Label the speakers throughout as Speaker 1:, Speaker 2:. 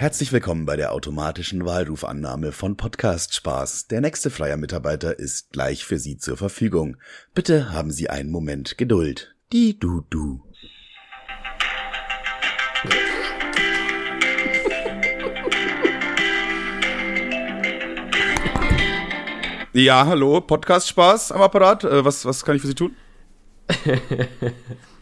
Speaker 1: Herzlich willkommen bei der automatischen Wahlrufannahme von Podcast Spaß. Der nächste freier Mitarbeiter ist gleich für Sie zur Verfügung. Bitte haben Sie einen Moment Geduld. Die du du. Ja, hallo, Podcast Spaß am Apparat. Äh, was, was kann ich für Sie tun?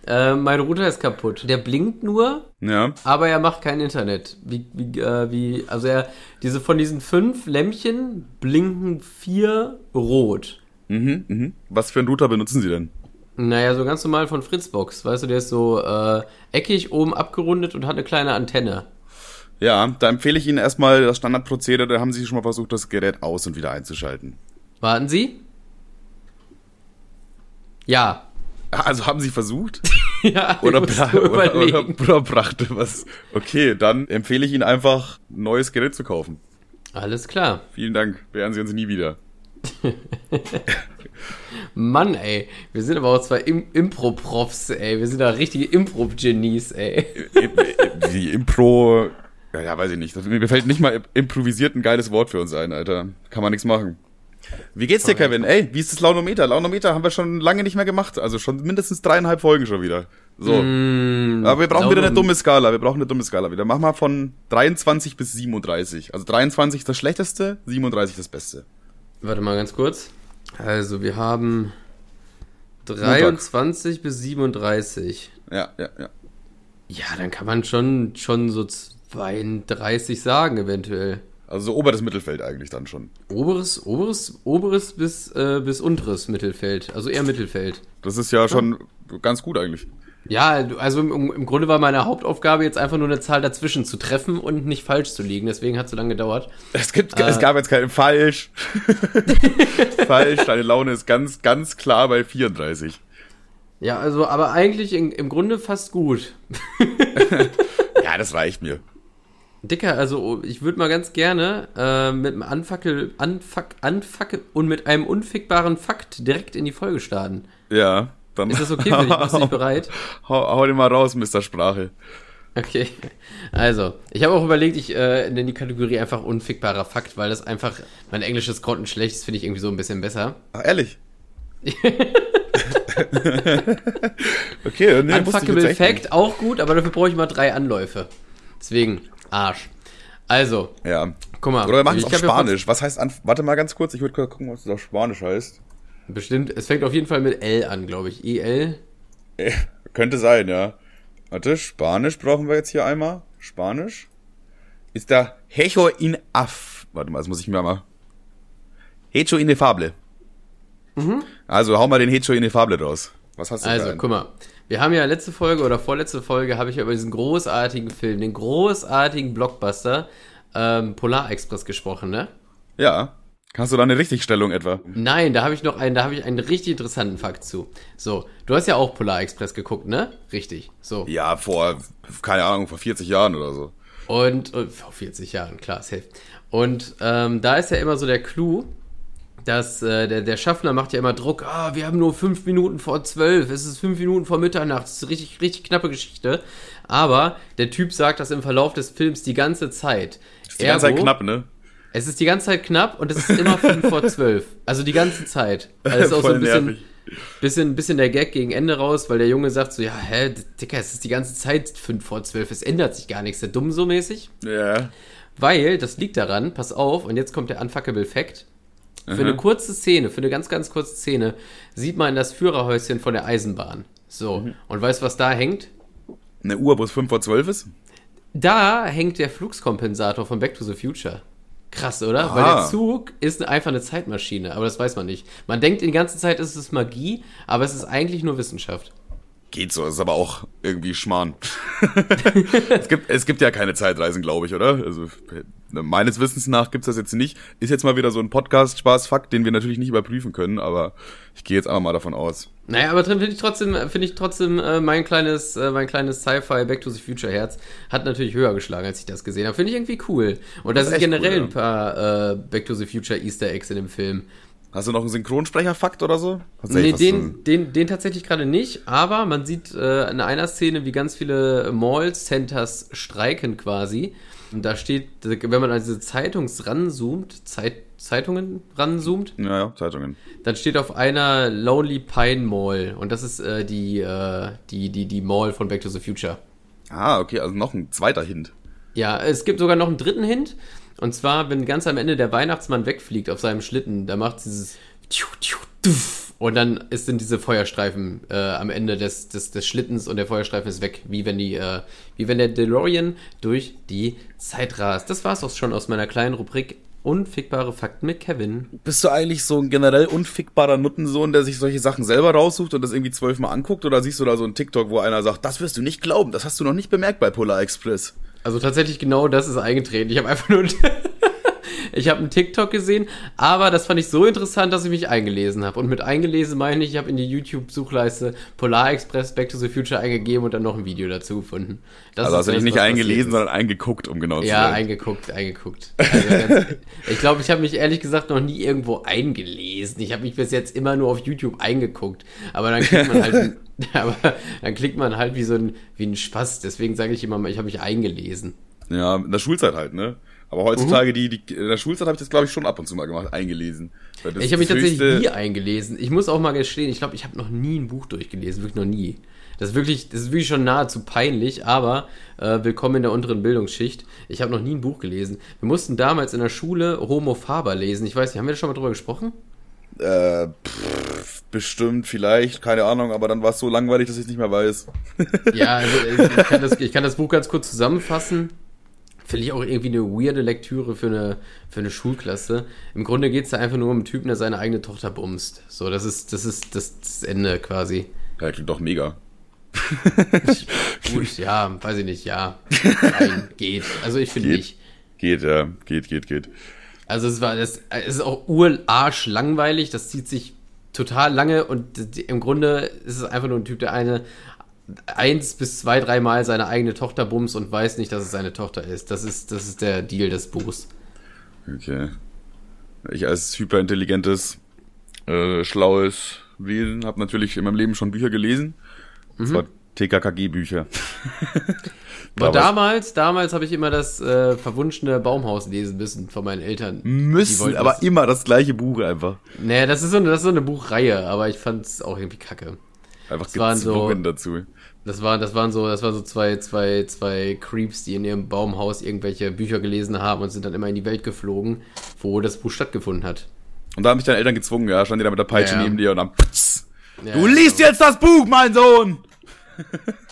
Speaker 2: äh, mein Router ist kaputt. Der blinkt nur,
Speaker 1: Ja.
Speaker 2: aber er macht kein Internet. Wie, wie, äh, wie, also er, diese von diesen fünf Lämpchen blinken vier rot.
Speaker 1: Mhm, mhm. Was für einen Router benutzen Sie denn?
Speaker 2: Naja, so ganz normal von Fritzbox. Weißt du, der ist so äh, eckig oben abgerundet und hat eine kleine Antenne.
Speaker 1: Ja, da empfehle ich Ihnen erstmal das Standardprozedere. Da haben Sie schon mal versucht, das Gerät aus und wieder einzuschalten.
Speaker 2: Warten Sie? Ja.
Speaker 1: Also haben Sie versucht?
Speaker 2: ja,
Speaker 1: Oder, oder, oder, oder brachte was? Okay, dann empfehle ich Ihnen einfach, ein neues Gerät zu kaufen.
Speaker 2: Alles klar.
Speaker 1: Vielen Dank. Beehren Sie uns nie wieder.
Speaker 2: Mann, ey. Wir sind aber auch zwei Im Impro-Profs, ey. Wir sind da richtige Impro-Genies, ey.
Speaker 1: Die Impro. Ja, weiß ich nicht. Mir fällt nicht mal improvisiert ein geiles Wort für uns ein, Alter. Kann man nichts machen. Wie geht's dir, Kevin? Ey, wie ist das Launometer? Launometer haben wir schon lange nicht mehr gemacht. Also schon mindestens dreieinhalb Folgen schon wieder. So.
Speaker 2: Mm,
Speaker 1: Aber wir brauchen wieder eine dumme Skala. Wir brauchen eine dumme Skala wieder. Mach mal von 23 bis 37. Also 23 das schlechteste, 37 das Beste.
Speaker 2: Warte mal ganz kurz. Also, wir haben 23 bis 37.
Speaker 1: Ja, ja, ja.
Speaker 2: Ja, dann kann man schon, schon so 32 sagen, eventuell.
Speaker 1: Also so oberes Mittelfeld eigentlich dann schon.
Speaker 2: Oberes, oberes, oberes bis, äh, bis unteres Mittelfeld. Also eher Mittelfeld.
Speaker 1: Das ist ja schon ganz gut eigentlich.
Speaker 2: Ja, also im, im Grunde war meine Hauptaufgabe jetzt einfach nur eine Zahl dazwischen zu treffen und nicht falsch zu liegen. Deswegen hat es so lange gedauert.
Speaker 1: Es gibt,
Speaker 2: Äh.
Speaker 1: es gab jetzt keinen falsch. falsch, deine Laune ist ganz, ganz klar bei 34.
Speaker 2: Ja, also, aber eigentlich in, im Grunde fast gut.
Speaker 1: Ja, das reicht mir.
Speaker 2: Dicker, also ich würde mal ganz gerne äh, mit einem Anfackel, Anfack, Anfackel und mit einem unfickbaren Fakt direkt in die Folge starten.
Speaker 1: Ja, dann.
Speaker 2: Ist das okay für dich? Bist du nicht bereit?
Speaker 1: hau, hau den mal raus, Mr. Sprache.
Speaker 2: Okay. Also, ich habe auch überlegt, ich äh, nenne die Kategorie einfach unfickbarer Fakt, weil das einfach, mein englisches grottenschlecht ist, finde ich irgendwie so ein bisschen besser.
Speaker 1: Ach, ehrlich? okay, nee,
Speaker 2: Unfuckable Fact, auch gut, aber dafür brauche ich mal drei Anläufe. Deswegen, Arsch. Also.
Speaker 1: Ja.
Speaker 2: guck mal.
Speaker 1: Oder wir machen es auf
Speaker 2: ja
Speaker 1: Spanisch. Was heißt an, warte mal ganz kurz, ich würde gucken, was das auf Spanisch heißt.
Speaker 2: Bestimmt, es fängt auf jeden Fall mit L an, glaube ich. EL.
Speaker 1: Äh, könnte sein, ja. Warte, Spanisch brauchen wir jetzt hier einmal. Spanisch. Ist da Hecho in af. Warte mal, das muss ich mir mal. Hecho inefable. Also hau mal den Hecho inefable raus. Was hast du
Speaker 2: Also, guck mal. Wir haben ja letzte Folge oder vorletzte Folge habe ich über diesen großartigen Film, den großartigen Blockbuster ähm, Polar Express gesprochen, ne?
Speaker 1: Ja. Hast du da eine Richtigstellung etwa?
Speaker 2: Nein, da habe ich noch einen, da habe ich einen richtig interessanten Fakt zu. So, du hast ja auch Polar Express geguckt, ne? Richtig. So.
Speaker 1: Ja, vor, keine Ahnung, vor 40 Jahren oder so.
Speaker 2: Und, und vor 40 Jahren, klar, safe. Und ähm, da ist ja immer so der Clou, dass äh, der, der Schaffner macht ja immer Druck, ah, wir haben nur fünf Minuten vor zwölf, es ist fünf Minuten vor Mitternacht, das ist eine richtig, richtig knappe Geschichte. Aber der Typ sagt das im Verlauf des Films die ganze Zeit.
Speaker 1: Ist die ganze Zeit
Speaker 2: Ergo,
Speaker 1: knapp, ne?
Speaker 2: Es ist die ganze Zeit knapp und es ist immer fünf vor zwölf. Also die ganze Zeit. Also ist auch so ein bisschen,
Speaker 1: nervig.
Speaker 2: bisschen, bisschen der Gag gegen Ende raus, weil der Junge sagt so, ja, hä, Dicker, es ist die ganze Zeit fünf vor zwölf, es ändert sich gar nichts, der dumm so mäßig.
Speaker 1: Ja.
Speaker 2: Weil, das liegt daran, pass auf, und jetzt kommt der Unfuckable Fact. Für
Speaker 1: Aha.
Speaker 2: eine kurze Szene, für eine ganz, ganz kurze Szene, sieht man das Führerhäuschen von der Eisenbahn. So,
Speaker 1: Mhm.
Speaker 2: und weißt du, was da hängt?
Speaker 1: Eine Uhr, wo es 5 vor 12 ist?
Speaker 2: Da hängt der Fluxkompensator von Back to the Future. Krass, oder? Weil
Speaker 1: Ah.
Speaker 2: der Zug ist einfach eine Zeitmaschine, aber das weiß man nicht. Man denkt die ganze Zeit, es ist Magie, aber es ist eigentlich nur Wissenschaft.
Speaker 1: Geht so, ist aber auch irgendwie Schmarrn. es, gibt, es gibt ja keine Zeitreisen, glaube ich, oder? Also meines Wissens nach gibt's das jetzt nicht. Ist jetzt mal wieder so ein Podcast-Spaß-Fakt, den wir natürlich nicht überprüfen können, aber ich gehe jetzt einfach mal davon aus.
Speaker 2: Naja, aber drin finde ich trotzdem, finde ich trotzdem äh, mein kleines, äh, mein kleines Sci-Fi Back to the Future Herz hat natürlich höher geschlagen, als ich das gesehen habe. Finde ich irgendwie cool. Und da
Speaker 1: Das ist
Speaker 2: generell
Speaker 1: cool,
Speaker 2: ein paar äh, Back to the Future Easter Eggs in dem Film.
Speaker 1: Hast du noch einen Synchronsprecher-Fakt oder so?
Speaker 2: Nee, den, den, den tatsächlich gerade nicht, aber man sieht äh, in einer Szene, wie ganz viele Mall-Centers streiken quasi. Und da steht, wenn man an diese Zeitungs ranzoomt, Zeit, Zeitungen ranzoomt.
Speaker 1: Ja, ja, Zeitungen.
Speaker 2: Dann steht auf einer Lonely Pine Mall. Und das ist äh, die, äh, die, die, die Mall von Back to the Future.
Speaker 1: Ah, okay, also noch ein zweiter Hint.
Speaker 2: Ja, es gibt sogar noch einen dritten Hint. Und zwar, wenn ganz am Ende der Weihnachtsmann wegfliegt auf seinem Schlitten, da macht dieses und dann sind diese Feuerstreifen äh, am Ende des, des, des Schlittens und der Feuerstreifen ist weg, wie wenn die, äh, wie wenn der DeLorean durch die Zeit rast. Das war's auch schon aus meiner kleinen Rubrik Unfickbare Fakten mit Kevin.
Speaker 1: Bist du eigentlich so ein generell unfickbarer Nuttensohn, der sich solche Sachen selber raussucht und das irgendwie zwölfmal anguckt? Oder siehst du da so ein TikTok, wo einer sagt, das wirst du nicht glauben, das hast du noch nicht bemerkt bei Polar Express?
Speaker 2: Also tatsächlich genau das ist eingetreten. Ich habe einfach nur ich habe einen TikTok gesehen, aber das fand ich so interessant, dass ich mich eingelesen habe. Und mit eingelesen meine ich, ich habe in die YouTube-Suchleiste Polar Express Back to the Future eingegeben und dann noch ein Video dazu gefunden.
Speaker 1: Das also hast du dich nicht eingelesen, sondern eingeguckt, um genau
Speaker 2: zu Ja, eingeguckt, eingeguckt. Also ganz, ich glaube, ich habe mich ehrlich gesagt noch nie irgendwo eingelesen. Ich habe mich bis jetzt immer nur auf YouTube eingeguckt. Aber dann klickt man halt, aber dann klickt man halt wie so ein, wie ein Spaß. Deswegen sage ich immer mal, ich habe mich eingelesen.
Speaker 1: Ja, in der Schulzeit halt, ne? Aber heutzutage, mhm. die, die, in der Schulzeit habe ich das, glaube ich, schon ab und zu mal gemacht, eingelesen.
Speaker 2: ich habe mich tatsächlich nie eingelesen. Ich muss auch mal gestehen, ich glaube, ich habe noch nie ein Buch durchgelesen, wirklich noch nie. Das ist wirklich, das ist wirklich schon nahezu peinlich, aber äh, willkommen in der unteren Bildungsschicht. Ich habe noch nie ein Buch gelesen. Wir mussten damals in der Schule Homo Faber lesen. Ich weiß nicht, haben wir da schon mal drüber gesprochen?
Speaker 1: Äh, pff, bestimmt, vielleicht, keine Ahnung, aber dann war es so langweilig, dass ich es nicht mehr weiß.
Speaker 2: ja, also ich kann, das, ich kann das Buch ganz kurz zusammenfassen. Finde ich auch irgendwie eine weirde Lektüre für eine, für eine Schulklasse. Im Grunde geht es da einfach nur um einen Typen, der seine eigene Tochter bumst. So, das ist das, ist das, das Ende quasi.
Speaker 1: Ja, klingt doch mega.
Speaker 2: Gut, ja, weiß ich nicht, ja. Nein, geht. Also ich finde nicht.
Speaker 1: Geht, ja, geht, geht, geht.
Speaker 2: Also es war, das es ist auch urarsch langweilig, das zieht sich total lange und im Grunde ist es einfach nur ein Typ, der eine eins bis zwei, dreimal seine eigene Tochter bums und weiß nicht, dass es seine Tochter ist. Das ist, das ist der Deal des Buchs.
Speaker 1: Okay. Ich als hyperintelligentes, äh, schlaues Wesen habe natürlich in meinem Leben schon Bücher gelesen. Mhm. zwar TKKG-Bücher.
Speaker 2: Aber damals, damals habe ich immer das äh, verwunschene Baumhaus lesen müssen von meinen Eltern.
Speaker 1: Müssen, aber das, immer das gleiche Buch einfach.
Speaker 2: Naja, das ist so, das ist so eine Buchreihe, aber ich fand es auch irgendwie kacke.
Speaker 1: Einfach gezwungen so, dazu.
Speaker 2: Das waren, das waren so, das waren so zwei, zwei, zwei Creeps, die in ihrem Baumhaus irgendwelche Bücher gelesen haben und sind dann immer in die Welt geflogen, wo das Buch stattgefunden hat.
Speaker 1: Und da haben mich deine Eltern gezwungen, ja, standen die da mit der Peitsche ja, neben dir und dann putz, ja, Du liest jetzt das Buch, mein Sohn!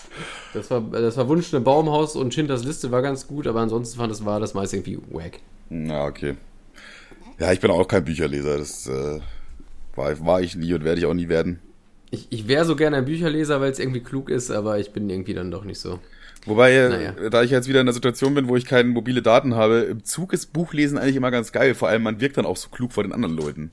Speaker 2: das war, das war Wunsch, eine Baumhaus und Schindlers Liste war ganz gut, aber ansonsten fand es war das meist irgendwie wack.
Speaker 1: Na, okay. Ja, ich bin auch kein Bücherleser, das äh, war, war ich nie und werde ich auch nie werden.
Speaker 2: Ich, ich wäre so gerne ein Bücherleser, weil es irgendwie klug ist, aber ich bin irgendwie dann doch nicht so.
Speaker 1: Wobei, äh, naja. da ich jetzt wieder in der Situation bin, wo ich keine mobile Daten habe, im Zug ist Buchlesen eigentlich immer ganz geil. Vor allem, man wirkt dann auch so klug vor den anderen Leuten.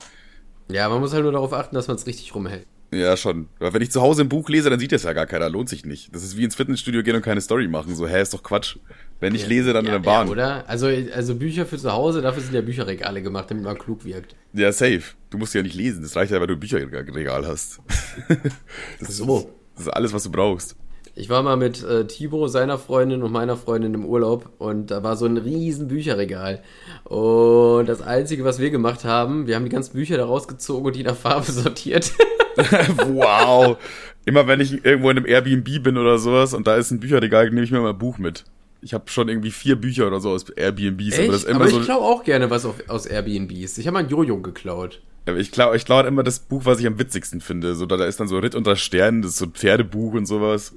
Speaker 2: Ja, man muss halt nur darauf achten, dass man es richtig rumhält.
Speaker 1: Ja, schon. Aber wenn ich zu Hause ein Buch lese, dann sieht das ja gar keiner. Lohnt sich nicht. Das ist wie ins Fitnessstudio gehen und keine Story machen. So, hä, ist doch Quatsch. Wenn ich ja, lese, dann ja, in der Bahn.
Speaker 2: Ja, oder? Also, also Bücher für zu Hause, dafür sind ja Bücherregale gemacht, damit man klug wirkt.
Speaker 1: Ja, safe. Du musst ja nicht lesen. Das reicht ja, weil du ein Bücherregal hast. das, so. ist, das ist alles, was du brauchst.
Speaker 2: Ich war mal mit äh, Thibaut, seiner Freundin und meiner Freundin im Urlaub und da war so ein riesen Bücherregal. Und das Einzige, was wir gemacht haben, wir haben die ganzen Bücher da rausgezogen und die nach Farbe sortiert.
Speaker 1: wow. Immer wenn ich irgendwo in einem Airbnb bin oder sowas und da ist ein Bücherregal, nehme ich mir mal ein Buch mit. Ich habe schon irgendwie vier Bücher oder so aus Airbnbs.
Speaker 2: Echt? Aber, das immer aber ich so klaue auch gerne was auf, aus Airbnbs. Ich habe mal ein Jojo geklaut.
Speaker 1: Ich klaue ich klau halt immer das Buch, was ich am witzigsten finde. So, da, da ist dann so Ritt unter Sternen, das ist so ein Pferdebuch und sowas.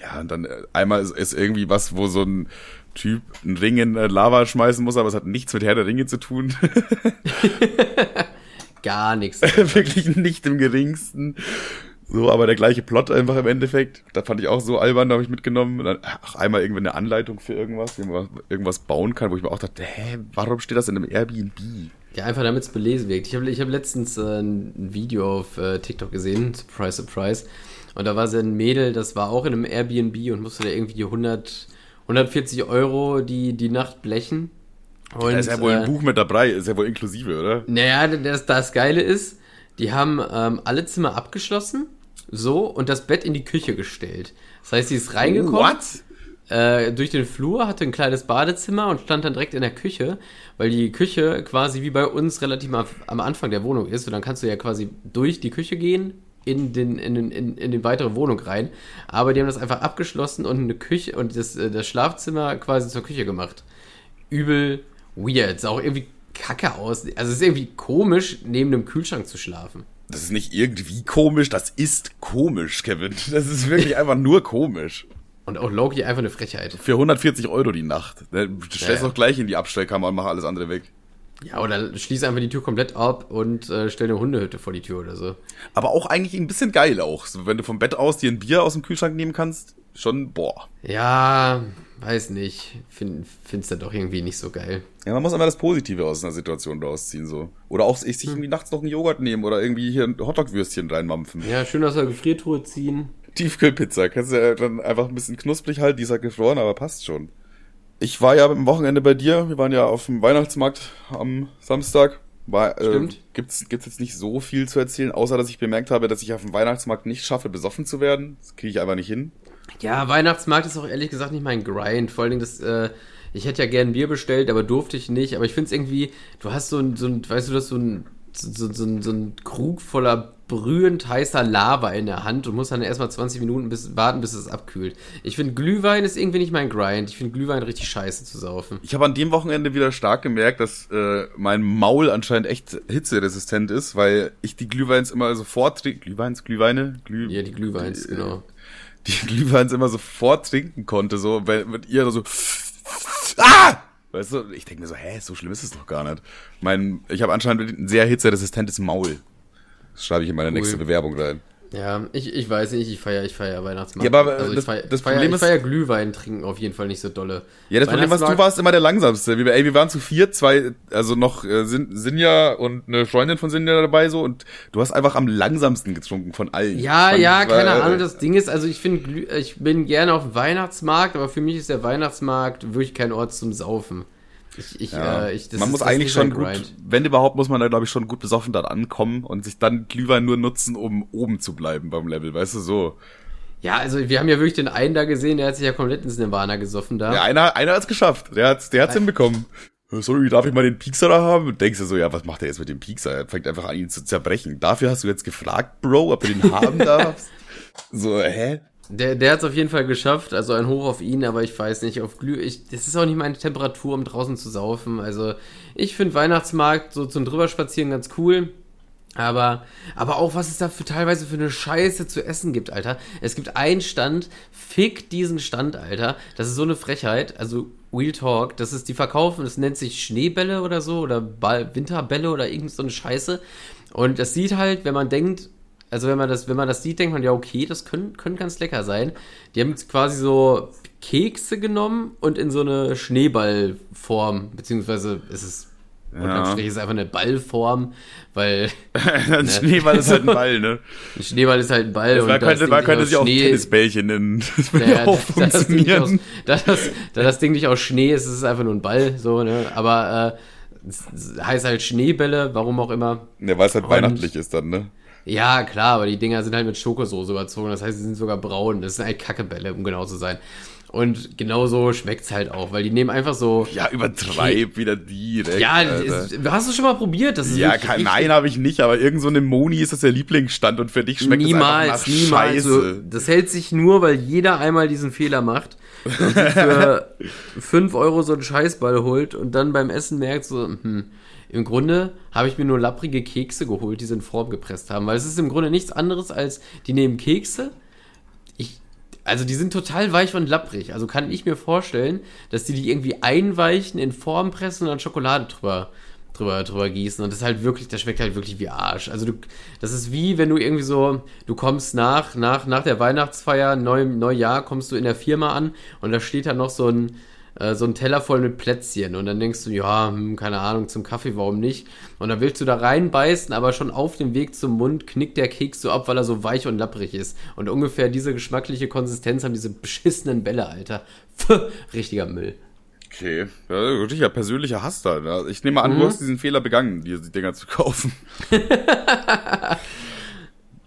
Speaker 1: Ja, und dann äh, einmal ist, ist irgendwie was, wo so ein Typ einen Ring in Lava schmeißen muss, aber es hat nichts mit Herr der Ringe zu tun.
Speaker 2: Gar nichts.
Speaker 1: Wirklich nicht im geringsten. So, aber der gleiche Plot einfach im Endeffekt. Da fand ich auch so albern, da habe ich mitgenommen. Dann, ach, einmal irgendwie eine Anleitung für irgendwas, wie man irgendwas bauen kann, wo ich mir auch dachte, hä, warum steht das in einem Airbnb?
Speaker 2: Ja, einfach damit es belesen wirkt. Ich habe ich hab letztens äh, ein Video auf äh, TikTok gesehen, surprise, surprise. Und da war so ein Mädel, das war auch in einem Airbnb und musste da irgendwie die 100, 140 Euro die, die Nacht blechen. Und,
Speaker 1: da ist ja wohl ein
Speaker 2: äh,
Speaker 1: Buch mit dabei, ist ja wohl inklusive, oder?
Speaker 2: Naja, das, das Geile ist, die haben ähm, alle Zimmer abgeschlossen, so, und das Bett in die Küche gestellt. Das heißt, sie ist reingekommen.
Speaker 1: What?
Speaker 2: äh, durch den Flur, hatte ein kleines Badezimmer und stand dann direkt in der Küche, weil die Küche quasi wie bei uns relativ am, am Anfang der Wohnung ist. Und dann kannst du ja quasi durch die Küche gehen, in den, in, den, in, in die weitere Wohnung rein. Aber die haben das einfach abgeschlossen und eine Küche und das, äh, das Schlafzimmer quasi zur Küche gemacht. Übel weird. Sah auch irgendwie kacke aus. Also es ist irgendwie komisch, neben einem Kühlschrank zu schlafen.
Speaker 1: Das ist nicht irgendwie komisch, das ist komisch, Kevin. Das ist wirklich einfach nur komisch.
Speaker 2: Und auch Loki einfach eine Frechheit.
Speaker 1: Für 140 Euro die Nacht. Ne, Stell's
Speaker 2: Ja, ja.
Speaker 1: doch gleich in die Abstellkammer und mach alles andere weg.
Speaker 2: Ja, oder schließ einfach die Tür komplett ab und äh, stell eine Hundehütte vor die Tür oder so.
Speaker 1: Aber auch eigentlich ein bisschen geil auch. So, wenn du vom Bett aus dir ein Bier aus dem Kühlschrank nehmen kannst, schon, boah.
Speaker 2: Ja, weiß nicht. Find, find's dann doch irgendwie nicht so geil.
Speaker 1: Ja, man muss immer das Positive aus einer Situation rausziehen, so. Oder auch sich
Speaker 2: Hm.
Speaker 1: irgendwie nachts noch einen Joghurt nehmen oder irgendwie hier ein Hotdog-Würstchen reinmampfen.
Speaker 2: Ja, schön aus der Gefriertruhe ziehen.
Speaker 1: Tiefkühlpizza. Kannst du ja dann einfach ein bisschen knusprig halten, die ist halt gefroren, aber passt schon. Ich war ja am Wochenende bei dir. Wir waren ja auf dem Weihnachtsmarkt am Samstag. War, äh,
Speaker 2: Stimmt.
Speaker 1: gibt's, gibt's jetzt nicht so viel zu erzählen, außer dass ich bemerkt habe, dass ich auf dem Weihnachtsmarkt nicht schaffe, besoffen zu werden. Das kriege ich einfach nicht hin.
Speaker 2: Ja, Weihnachtsmarkt ist auch ehrlich gesagt nicht mein Grind. Vor allen Dingen das, äh, ich hätte ja gern Bier bestellt, aber durfte ich nicht. Aber ich find's irgendwie, du hast so ein, so ein weißt du, das so ein, so, so, ein, so ein Krug voller brühend heißer Lava in der Hand und musst dann erstmal 20 Minuten bis, warten, bis es abkühlt. Ich finde, Glühwein ist irgendwie nicht mein Grind. Ich finde Glühwein richtig scheiße zu saufen.
Speaker 1: Ich habe an dem Wochenende wieder stark gemerkt, dass äh, mein Maul anscheinend echt hitzeresistent ist, weil ich die Glühweins immer sofort trinke. Glühweins, Glühweine? Glüh
Speaker 2: Ja, die Glühweins,
Speaker 1: äh,
Speaker 2: genau.
Speaker 1: die Glühweins immer sofort trinken konnte, so, weil mit ihr so, ah! Weißt du, ich denke mir so, hä, so schlimm ist es doch gar nicht. Mein, ich habe anscheinend ein sehr hitzeresistentes Maul. Das schreibe ich in meine
Speaker 2: Cool.
Speaker 1: nächste Bewerbung rein.
Speaker 2: Ja, ich, ich weiß nicht, ich feiere ich feier Weihnachtsmarkt.
Speaker 1: Ja, aber, äh,
Speaker 2: also
Speaker 1: das-
Speaker 2: feier,
Speaker 1: das
Speaker 2: ich feier,
Speaker 1: Problem
Speaker 2: ich
Speaker 1: ist-
Speaker 2: feier Glühwein trinken auf jeden Fall nicht so dolle.
Speaker 1: Ja, das Problem was du warst immer der langsamste. Wir, ey, wir waren zu vier, zwei, also noch äh, Sin Sinja und eine Freundin von Sinja dabei so und du hast einfach am langsamsten getrunken von allen.
Speaker 2: Ja,
Speaker 1: Fand
Speaker 2: ja, keine
Speaker 1: äh,
Speaker 2: Ahnung. Das Ding ist, also ich finde, ich bin gerne auf dem Weihnachtsmarkt, aber für mich ist der Weihnachtsmarkt wirklich kein Ort zum Saufen. Ich, ich,
Speaker 1: Ja.
Speaker 2: äh, ich, das
Speaker 1: man
Speaker 2: ist,
Speaker 1: muss
Speaker 2: das
Speaker 1: eigentlich schon gut, wenn überhaupt, muss man da glaube ich schon gut besoffen dann ankommen und sich dann Glühwein nur nutzen, um oben zu bleiben beim Level, weißt du so.
Speaker 2: Ja, also wir haben ja wirklich den einen da gesehen, der hat sich ja komplett ins Nirvana gesoffen da.
Speaker 1: Ja, einer, einer hat's geschafft. Der hat's, der hat's hinbekommen. Äh, Sorry, darf ich mal den Piekser da haben? Und denkst du so, ja, was macht er jetzt mit dem Piekser? Er fängt einfach an, ihn zu zerbrechen. Dafür hast du jetzt gefragt, Bro, ob du den haben darfst? So, hä?
Speaker 2: Der, der hat es auf jeden Fall geschafft, also ein Hoch auf ihn, aber ich weiß nicht, auf Glüh, ich, das ist auch nicht meine Temperatur, um draußen zu saufen. Also ich finde Weihnachtsmarkt so zum drüberspazieren ganz cool. Aber, aber auch, was es da für teilweise für eine Scheiße zu essen gibt, Alter. Es gibt einen Stand, fick diesen Stand, Alter. Das ist so eine Frechheit. Also, Real Talk, das ist, die verkaufen, das nennt sich Schneebälle oder so, oder Ball, Winterbälle oder irgend so eine Scheiße. Und das sieht halt, wenn man denkt, also wenn man das, wenn man das sieht, denkt man, ja, okay, das können, können ganz lecker sein. Die haben jetzt quasi so Kekse genommen und in so eine Schneeballform, beziehungsweise ist es,
Speaker 1: Ja.
Speaker 2: ist einfach eine Ballform, weil
Speaker 1: Ein Schneeball ist halt ein Ball, ne?
Speaker 2: ein Schneeball ist halt ein Ball.
Speaker 1: Man
Speaker 2: da
Speaker 1: könnte,
Speaker 2: das
Speaker 1: man könnte sich auch
Speaker 2: Schnee-
Speaker 1: Tennisbällchen nennen. Das würde
Speaker 2: Naja,
Speaker 1: auch
Speaker 2: da, das aus,
Speaker 1: funktionieren.
Speaker 2: da, das, da das Ding nicht aus Schnee ist, ist es einfach nur ein Ball, so, ne? Aber äh, heißt halt Schneebälle, warum auch immer.
Speaker 1: Ja, weil es halt
Speaker 2: Und-
Speaker 1: weihnachtlich ist dann, ne?
Speaker 2: Ja, klar, aber die Dinger sind halt mit Schokosoße überzogen. Das heißt, sie sind sogar braun. Das sind halt Kackebälle, um genau zu sein. Und genauso schmeckt's halt auch, weil die nehmen einfach so.
Speaker 1: Ja, übertreib wieder direkt.
Speaker 2: Ja, ist, hast du schon mal probiert? Das ist
Speaker 1: ja
Speaker 2: richtig-
Speaker 1: nein, habe ich nicht, aber irgend so eine Moni ist das der Lieblingsstand und für dich schmeckt es einfach
Speaker 2: niemals,
Speaker 1: nach
Speaker 2: niemals.
Speaker 1: Scheiße.
Speaker 2: So, das hält sich nur, weil jeder einmal diesen Fehler macht und sich für 5 Euro so einen Scheißball holt und dann beim Essen merkt so, hm, im Grunde habe ich mir nur lapprige Kekse geholt, die sie in Form gepresst haben, weil es ist im Grunde nichts anderes als, die nehmen Kekse, ich, also die sind total weich und lapprig, also kann ich mir vorstellen, dass die die irgendwie einweichen, in Form pressen und dann Schokolade drüber drüber, drüber gießen. Und das ist halt wirklich, das schmeckt halt wirklich wie Arsch. Also du, das ist wie, wenn du irgendwie so, du kommst nach, nach, nach der Weihnachtsfeier, Neu, Neujahr, kommst du in der Firma an und da steht da noch so ein, äh, so ein Teller voll mit Plätzchen und dann denkst du, ja, hm, keine Ahnung, zum Kaffee, warum nicht? Und dann willst du da reinbeißen, aber schon auf dem Weg zum Mund knickt der Keks so ab, weil er so weich und lapprig ist. Und ungefähr diese geschmackliche Konsistenz haben diese beschissenen Bälle, Alter. Pff, richtiger Müll.
Speaker 1: Okay. Ja, richtiger persönlicher Hass da. ne? Ich nehme an,
Speaker 2: Mhm.
Speaker 1: du hast diesen Fehler begangen, dir die Dinger zu kaufen.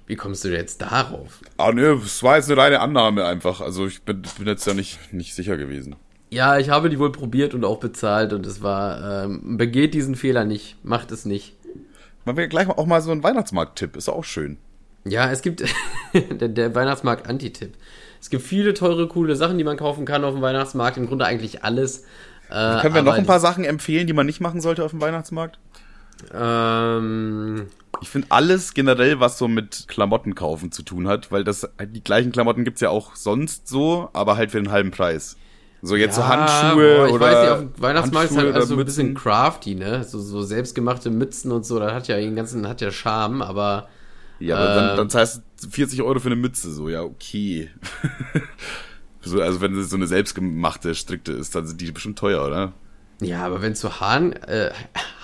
Speaker 2: Wie kommst du jetzt darauf?
Speaker 1: Ah, ne, es war jetzt eine reine Annahme einfach. Also ich bin, bin jetzt ja nicht, nicht sicher gewesen.
Speaker 2: Ja, ich habe die wohl probiert und auch bezahlt und es war, ähm, begeht diesen Fehler nicht, macht es nicht.
Speaker 1: Machen wir gleich auch mal so einen Weihnachtsmarkt-Tipp. Ist auch schön.
Speaker 2: Ja, es gibt der, der Weihnachtsmarkt Anti-Tipp. Es gibt viele teure, coole Sachen, die man kaufen kann auf dem Weihnachtsmarkt. Im Grunde eigentlich alles. Äh,
Speaker 1: Können wir noch ein paar Sachen empfehlen, die man nicht machen sollte auf dem Weihnachtsmarkt?
Speaker 2: Ähm,
Speaker 1: Ich finde alles generell, was so mit Klamotten kaufen zu tun hat, weil das die gleichen Klamotten gibt's ja auch sonst so, aber halt für den halben Preis. So jetzt so
Speaker 2: ja,
Speaker 1: Handschuhe
Speaker 2: boah, ich
Speaker 1: oder
Speaker 2: weiß nicht, auf dem Weihnachtsmarkt ist
Speaker 1: Handschuhe
Speaker 2: halt also so ein bisschen crafty, ne? So, so selbstgemachte Mützen und so, das hat ja den ganzen, hat ja Charme, aber
Speaker 1: Ja, aber dann,
Speaker 2: Ähm.
Speaker 1: dann zahlst du 40 Euro für eine Mütze, so, ja, okay. so, also wenn es so eine selbstgemachte, strikte ist, dann sind die bestimmt teuer, oder?
Speaker 2: Ja, aber wenn es so Hahn, äh,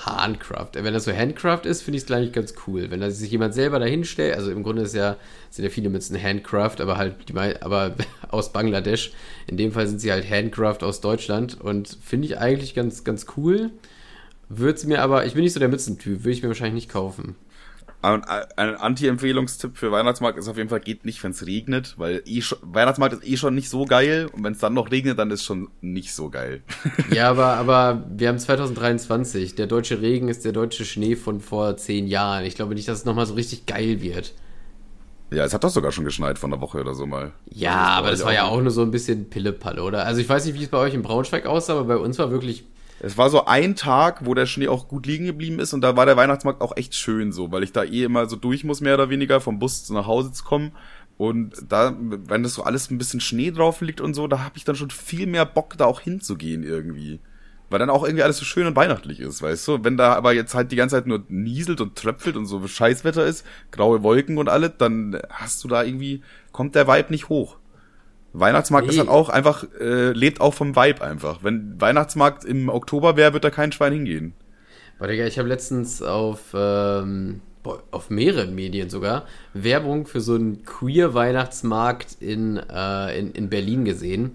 Speaker 2: Handcraft, äh, wenn das so Handcraft ist, finde ich es gleich ganz cool. Wenn da sich jemand selber dahin stellt, also im Grunde ist ja, sind ja viele Mützen Handcraft, aber halt die aber aus Bangladesch. In dem Fall sind sie halt Handcraft aus Deutschland und finde ich eigentlich ganz, ganz cool. Würde mir aber, ich bin nicht so der Mützentyp, würde ich mir wahrscheinlich nicht kaufen.
Speaker 1: Ein, ein Anti-Empfehlungstipp für Weihnachtsmarkt ist auf jeden Fall, geht nicht, wenn es regnet, weil eh schon, Weihnachtsmarkt ist eh schon nicht so geil und wenn es dann noch regnet, dann ist schon nicht so geil.
Speaker 2: Ja, aber, aber wir haben 2023. Der deutsche Regen ist der deutsche Schnee von vor zehn Jahren. Ich glaube nicht, dass es nochmal so richtig geil wird.
Speaker 1: ja, es hat doch sogar schon geschneit von der Woche oder so mal.
Speaker 2: Ja,
Speaker 1: Also,
Speaker 2: aber das war ja auch nur so ein bisschen Pillepalle, oder? Also ich weiß nicht, wie es bei euch in Braunschweig aussah, aber bei uns war wirklich.
Speaker 1: Es war so ein Tag, wo der Schnee auch gut liegen geblieben ist und da war der Weihnachtsmarkt auch echt schön so, weil ich da eh immer so durch muss, mehr oder weniger, vom Bus zu nach Hause zu kommen. Und da, wenn das so alles ein bisschen Schnee drauf liegt und so, da habe ich dann schon viel mehr Bock, da auch hinzugehen irgendwie. Weil dann auch irgendwie alles so schön und weihnachtlich ist, weißt du? Wenn da aber jetzt halt die ganze Zeit nur nieselt und tröpfelt und so Scheißwetter ist, graue Wolken und alles, dann hast du da irgendwie, kommt der Vibe nicht hoch. Weihnachtsmarkt
Speaker 2: Nee.
Speaker 1: ist halt auch einfach, äh, lebt auch vom Vibe einfach. Wenn Weihnachtsmarkt im Oktober wäre, wird da kein Schwein hingehen.
Speaker 2: Warte, ich habe letztens auf, ähm, boah, auf mehreren Medien sogar Werbung für so einen Queer-Weihnachtsmarkt in, äh, in, in Berlin gesehen.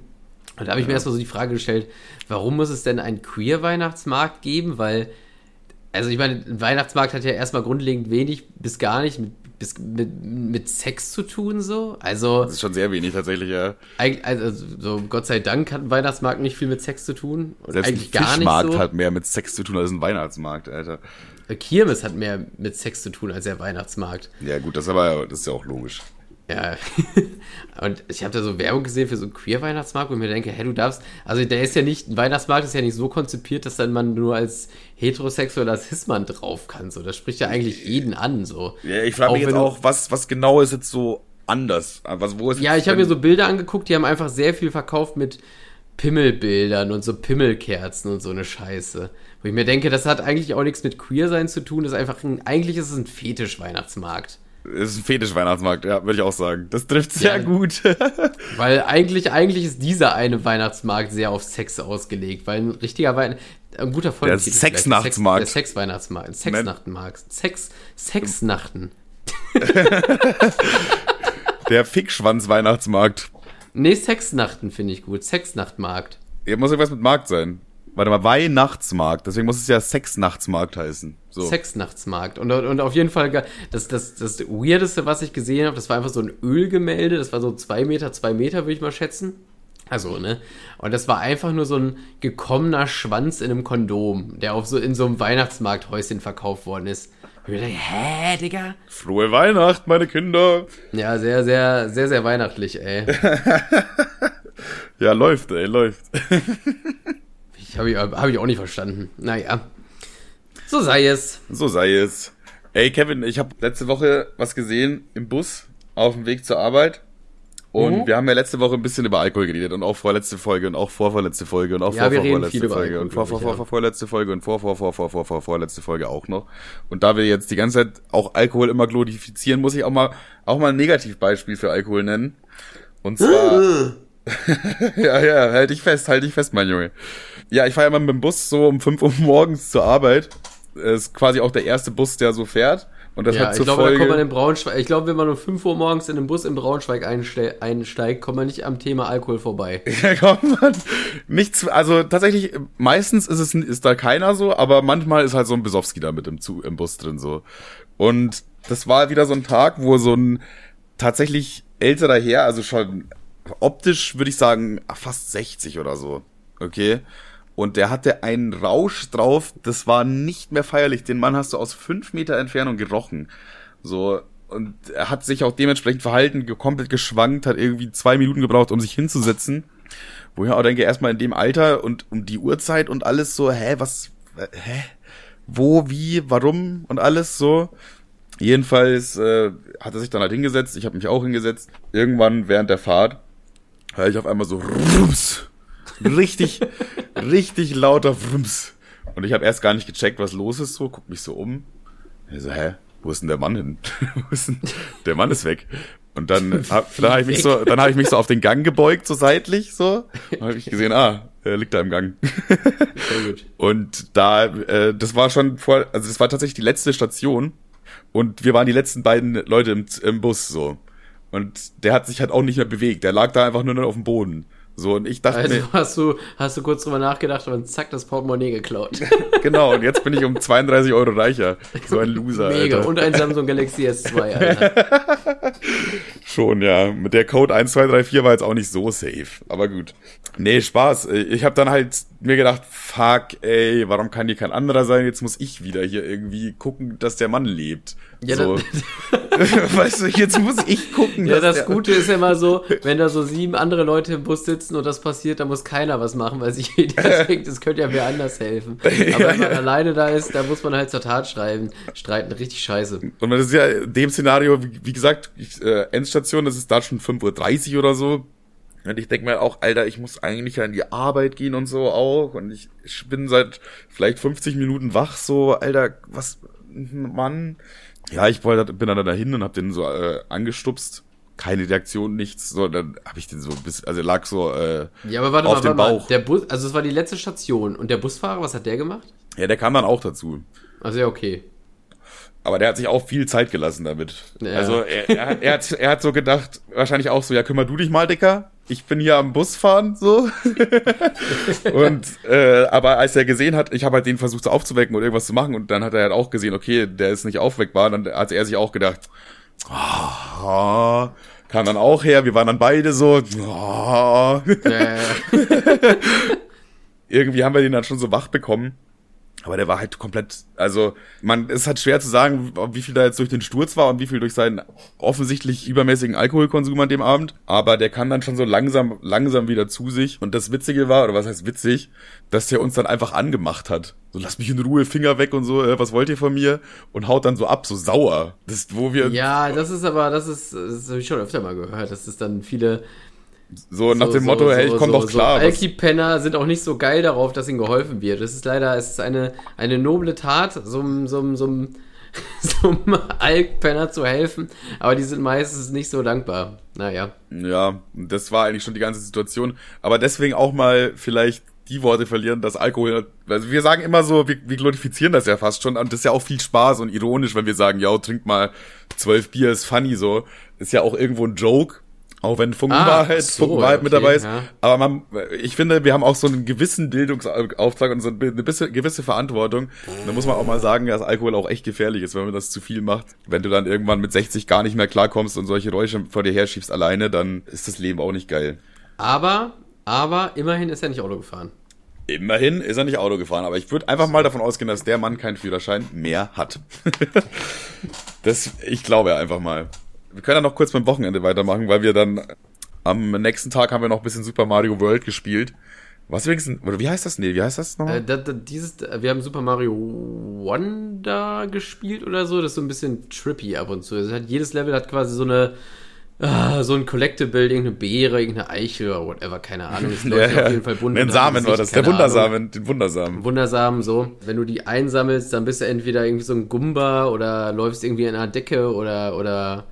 Speaker 2: Und da habe ich mir erstmal so die Frage gestellt, warum muss es denn einen Queer-Weihnachtsmarkt geben? Weil, also ich meine, ein Weihnachtsmarkt hat ja erstmal grundlegend wenig bis gar nicht mit, bis, mit, mit Sex zu tun, so. Also.
Speaker 1: Das ist schon sehr wenig tatsächlich, ja.
Speaker 2: Also, so Gott sei Dank hat ein Weihnachtsmarkt nicht viel mit Sex zu tun. Und
Speaker 1: Selbst
Speaker 2: eigentlich
Speaker 1: ein
Speaker 2: gar nicht
Speaker 1: Fischmarkt
Speaker 2: so.
Speaker 1: hat mehr mit Sex zu tun als ein Weihnachtsmarkt, Alter.
Speaker 2: Kirmes hat mehr mit Sex zu tun als der Weihnachtsmarkt.
Speaker 1: Ja gut, das ist aber, das ist ja auch logisch.
Speaker 2: Ja. Und ich habe da so Werbung gesehen für so einen Queer-Weihnachtsmarkt, wo ich mir denke, hey, du darfst, also der ist ja nicht, ein Weihnachtsmarkt ist ja nicht so konzipiert, dass dann man nur als heterosexueller Cis-Mann drauf kann. So, das spricht ja eigentlich jeden an. So.
Speaker 1: Ja, ich frage mich
Speaker 2: Auch
Speaker 1: jetzt auch, was, was genau ist jetzt so anders? Was, wo ist
Speaker 2: Ja, ich habe mir so Bilder angeguckt, die haben einfach sehr viel verkauft mit Pimmelbildern und so Pimmelkerzen und so eine Scheiße. Wo ich mir denke, das hat eigentlich auch nichts mit Queer-Sein zu tun, das ist einfach ein, eigentlich ist es ein Fetisch-Weihnachtsmarkt.
Speaker 1: Ist ein Fetisch-Weihnachtsmarkt, ja, würde ich auch sagen. Das trifft sehr
Speaker 2: Ja.
Speaker 1: gut.
Speaker 2: Weil eigentlich, eigentlich ist dieser eine Weihnachtsmarkt sehr auf Sex ausgelegt, weil ein richtiger Wein, ein guter Folge.
Speaker 1: Der Sexnachtsmarkt.
Speaker 2: Der Sexweihnachtsmarkt. Sexnachtenmarkt. Sex, Sexnachten.
Speaker 1: Der Fickschwanz-Weihnachtsmarkt.
Speaker 2: Nee, Sexnachten finde ich gut. Sexnachtmarkt.
Speaker 1: Hier muss irgendwas mit Markt sein. Warte mal, Weihnachtsmarkt. Deswegen muss es ja Sexnachtsmarkt heißen. So.
Speaker 2: Sexnachtsmarkt. Und, und auf jeden Fall, das, das, das Weirdeste, was ich gesehen habe, das war einfach so ein Ölgemälde. Das war so zwei Meter, zwei Meter, würde ich mal schätzen. Also, ne? Und das war einfach nur so ein gekommener Schwanz in einem Kondom, der auf so in so einem Weihnachtsmarkthäuschen verkauft worden ist. Und ich dachte, hä, Digga?
Speaker 1: Frohe Weihnacht, meine Kinder.
Speaker 2: Ja, sehr, sehr, sehr, sehr weihnachtlich, ey.
Speaker 1: Ja, läuft, ey, läuft.
Speaker 2: Ich habe ich, hab ich auch nicht verstanden. Naja. So sei es.
Speaker 1: So sei es. Ey, Kevin, ich habe letzte Woche was gesehen im Bus auf dem Weg zur Arbeit. Und
Speaker 2: Mhm.
Speaker 1: wir haben ja letzte Woche ein bisschen über Alkohol geredet und auch vorletzte Folge und auch vorvorletzte Folge und auch
Speaker 2: Ja,
Speaker 1: vorvorletzte Folge und vor, vor,
Speaker 2: glaub ich,
Speaker 1: vor,
Speaker 2: ja.
Speaker 1: vorletzte Folge und vor, vor, vor, vor, vor, vor, vorletzte Folge auch noch. Und da wir jetzt die ganze Zeit auch Alkohol immer glorifizieren, muss ich auch mal, auch mal ein Negativbeispiel für Alkohol nennen. Und zwar, ja, ja, halt dich fest, halt dich fest, mein Junge. Ja, ich fahre immer mit dem Bus so um 5 Uhr morgens zur Arbeit. Ist quasi auch der erste Bus, der so fährt. Und das
Speaker 2: ja,
Speaker 1: hat
Speaker 2: ich
Speaker 1: zur
Speaker 2: glaube, da
Speaker 1: Folge.
Speaker 2: kommt man in Braunschweig. Ich glaube, wenn man um 5 Uhr morgens in den Bus in Braunschweig einste- einsteigt, kommt man nicht am Thema Alkohol vorbei.
Speaker 1: Ja, kommt man nichts, also tatsächlich, meistens ist es, ist da keiner so, aber manchmal ist halt so ein Besowski da mit im, Zu im Bus drin so. Und das war wieder so ein Tag, wo so ein tatsächlich älterer Herr, also schon optisch würde ich sagen fast 60 oder so, okay? Und der hatte einen Rausch drauf, das war nicht mehr feierlich. Den Mann hast du aus fünf Meter Entfernung gerochen. So, und er hat sich auch dementsprechend verhalten, komplett geschwankt, hat irgendwie zwei Minuten gebraucht, um sich hinzusetzen. Wo ich auch denke, erstmal in dem Alter und um die Uhrzeit und alles so, hä, was, hä? Wo, wie, warum und alles so. Jedenfalls äh, hat er sich dann halt hingesetzt, ich habe mich auch hingesetzt. Irgendwann während der Fahrt höre ich auf einmal so Rums. Richtig, richtig lauter Rums. Und ich habe erst gar nicht gecheckt, was los ist, so, guck mich so um. Ich so, hä, wo ist denn der Mann hin? wo ist denn, der Mann ist weg. Und dann, hab, dann habe ich mich so, dann habe ich mich so auf den Gang gebeugt, so seitlich, so. Und habe ich gesehen, ah, er liegt da im Gang.
Speaker 2: Sehr gut.
Speaker 1: Und da, äh, das war schon vor, also das war tatsächlich die letzte Station. Und wir waren die letzten beiden Leute im, im Bus, so. Und der hat sich halt auch nicht mehr bewegt. Der lag da einfach nur noch auf dem Boden. So, und ich dachte
Speaker 2: Also
Speaker 1: mir,
Speaker 2: hast du, hast du kurz drüber nachgedacht und zack, das Portemonnaie geklaut.
Speaker 1: genau, und jetzt bin ich um 32 Euro reicher. So ein Loser,
Speaker 2: Mega.
Speaker 1: Alter.
Speaker 2: Und ein Samsung Galaxy S2, Alter.
Speaker 1: Schon, ja. Mit der Code 1234 war jetzt auch nicht so safe. Aber gut. Nee, Spaß. Ich habe dann halt mir gedacht, fuck, ey, warum kann hier kein anderer sein? Jetzt muss ich wieder hier irgendwie gucken, dass der Mann lebt.
Speaker 2: Ja,
Speaker 1: so. weißt du, jetzt muss ich gucken,
Speaker 2: Ja, das Gute ist ja immer so, wenn da so sieben andere Leute im Bus sitzen und das passiert, dann muss keiner was machen, weil sich jeder denkt, es könnte ja wer anders helfen. Aber wenn man alleine da ist, da muss man halt zur Tat schreiben, streiten. Richtig scheiße.
Speaker 1: Und das ist ja in dem Szenario, wie, wie gesagt, ich, äh, Endstation, das ist da schon 5.30 Uhr oder so. Und ich denke mir auch, Alter, ich muss eigentlich ja in die Arbeit gehen und so auch. Und ich, ich bin seit vielleicht 50 Minuten wach, so, Alter, was, Mann. Ja, ich wollte, bin dann dahin und hab den so äh, angestupst. Keine Reaktion, nichts. So, dann habe ich den so bis, also er lag so, äh,
Speaker 2: Ja, aber warte
Speaker 1: Auf
Speaker 2: mal,
Speaker 1: den
Speaker 2: warte mal.
Speaker 1: Bauch.
Speaker 2: Der Bus, also es war die letzte Station und der Busfahrer, was hat der gemacht?
Speaker 1: ja, der kam dann auch dazu.
Speaker 2: Also ja, okay.
Speaker 1: Aber der hat sich auch viel Zeit gelassen damit.
Speaker 2: Ja.
Speaker 1: Also er, er, hat, er, hat, er hat so gedacht, wahrscheinlich auch so, ja, kümmer du dich mal, Dicker. Ich bin hier am Bus fahren, so. und äh, aber als er gesehen hat, ich habe halt den versucht so aufzuwecken oder irgendwas zu machen und dann hat er halt auch gesehen, okay, der ist nicht aufweckbar, dann hat er sich auch gedacht, oh, kam dann auch her, wir waren dann beide so, oh. Irgendwie haben wir den dann schon so wach bekommen. Aber der war halt komplett, also man, es halt schwer zu sagen, wie viel da jetzt durch den Sturz war und wie viel durch seinen offensichtlich übermäßigen Alkoholkonsum an dem Abend. Aber der kam dann schon so langsam, langsam wieder zu sich. Und das Witzige war, oder was heißt witzig, dass der uns dann einfach angemacht hat. So, lass mich in Ruhe, Finger weg und so, äh, was wollt ihr von mir? Und haut dann so ab, so sauer. Das, wo wir
Speaker 2: ja, das ist aber, das ist, das habe ich schon öfter mal gehört, dass es dann viele
Speaker 1: so nach
Speaker 2: so-
Speaker 1: dem
Speaker 2: so-
Speaker 1: Motto, hey, ich
Speaker 2: so-
Speaker 1: komm
Speaker 2: so-
Speaker 1: doch klar.
Speaker 2: So Alki-Penner sind auch nicht so geil darauf, dass ihnen geholfen wird. Es ist leider, es ist eine, eine noble Tat, so einem, so so so Alk-Penner zu helfen, aber die sind meistens nicht so dankbar. Naja.
Speaker 1: Ja, das war eigentlich schon die ganze Situation. Aber deswegen auch mal vielleicht die Worte verlieren, dass Alkohol, also wir sagen immer so, wir, wir glorifizieren das ja fast schon und das ist ja auch viel Spaß und ironisch, wenn wir sagen, ja, trink mal zwölf Bier, ist funny so. Ist ja auch irgendwo ein Joke. Auch wenn Funkenwahrheit,
Speaker 2: Ah, so,
Speaker 1: Funkenwahrheit
Speaker 2: ja,
Speaker 1: mit
Speaker 2: okay,
Speaker 1: dabei ist.
Speaker 2: ja.
Speaker 1: Aber man, ich finde, wir haben auch so einen gewissen Bildungsauftrag und so eine gewisse Verantwortung. Und da muss man auch mal sagen, dass Alkohol auch echt gefährlich ist, wenn man das zu viel macht. Wenn du dann irgendwann mit 60 gar nicht mehr klarkommst und solche Räusche vor dir herschiebst alleine, dann ist das Leben auch nicht geil.
Speaker 2: Aber, aber immerhin ist er nicht Auto gefahren.
Speaker 1: Immerhin ist er nicht Auto gefahren, aber ich würde einfach mal davon ausgehen, dass der Mann keinen Führerschein mehr hat. das, ich glaube einfach mal. Wir können ja noch kurz beim Wochenende weitermachen, weil wir dann am nächsten Tag haben wir noch ein bisschen Super Mario World gespielt. Was wenigstens, oder wie heißt das? Nee, wie heißt das nochmal?
Speaker 2: Äh, da, da, dieses, wir haben Super Mario Wonder gespielt oder so. Das ist so ein bisschen trippy ab und zu. Es hat, jedes Level hat quasi so eine ah, so ein Collectible, irgendeine Beere, irgendeine Eichel oder whatever, keine Ahnung. Es läuft auf jeden Fall bunt. Hat
Speaker 1: Samen war das, der
Speaker 2: keine Ahnung.
Speaker 1: Wundersamen, den Wundersamen.
Speaker 2: Wundersamen so. Wenn du die einsammelst, dann bist du entweder irgendwie so ein Gumba oder läufst irgendwie in einer Decke oder, oder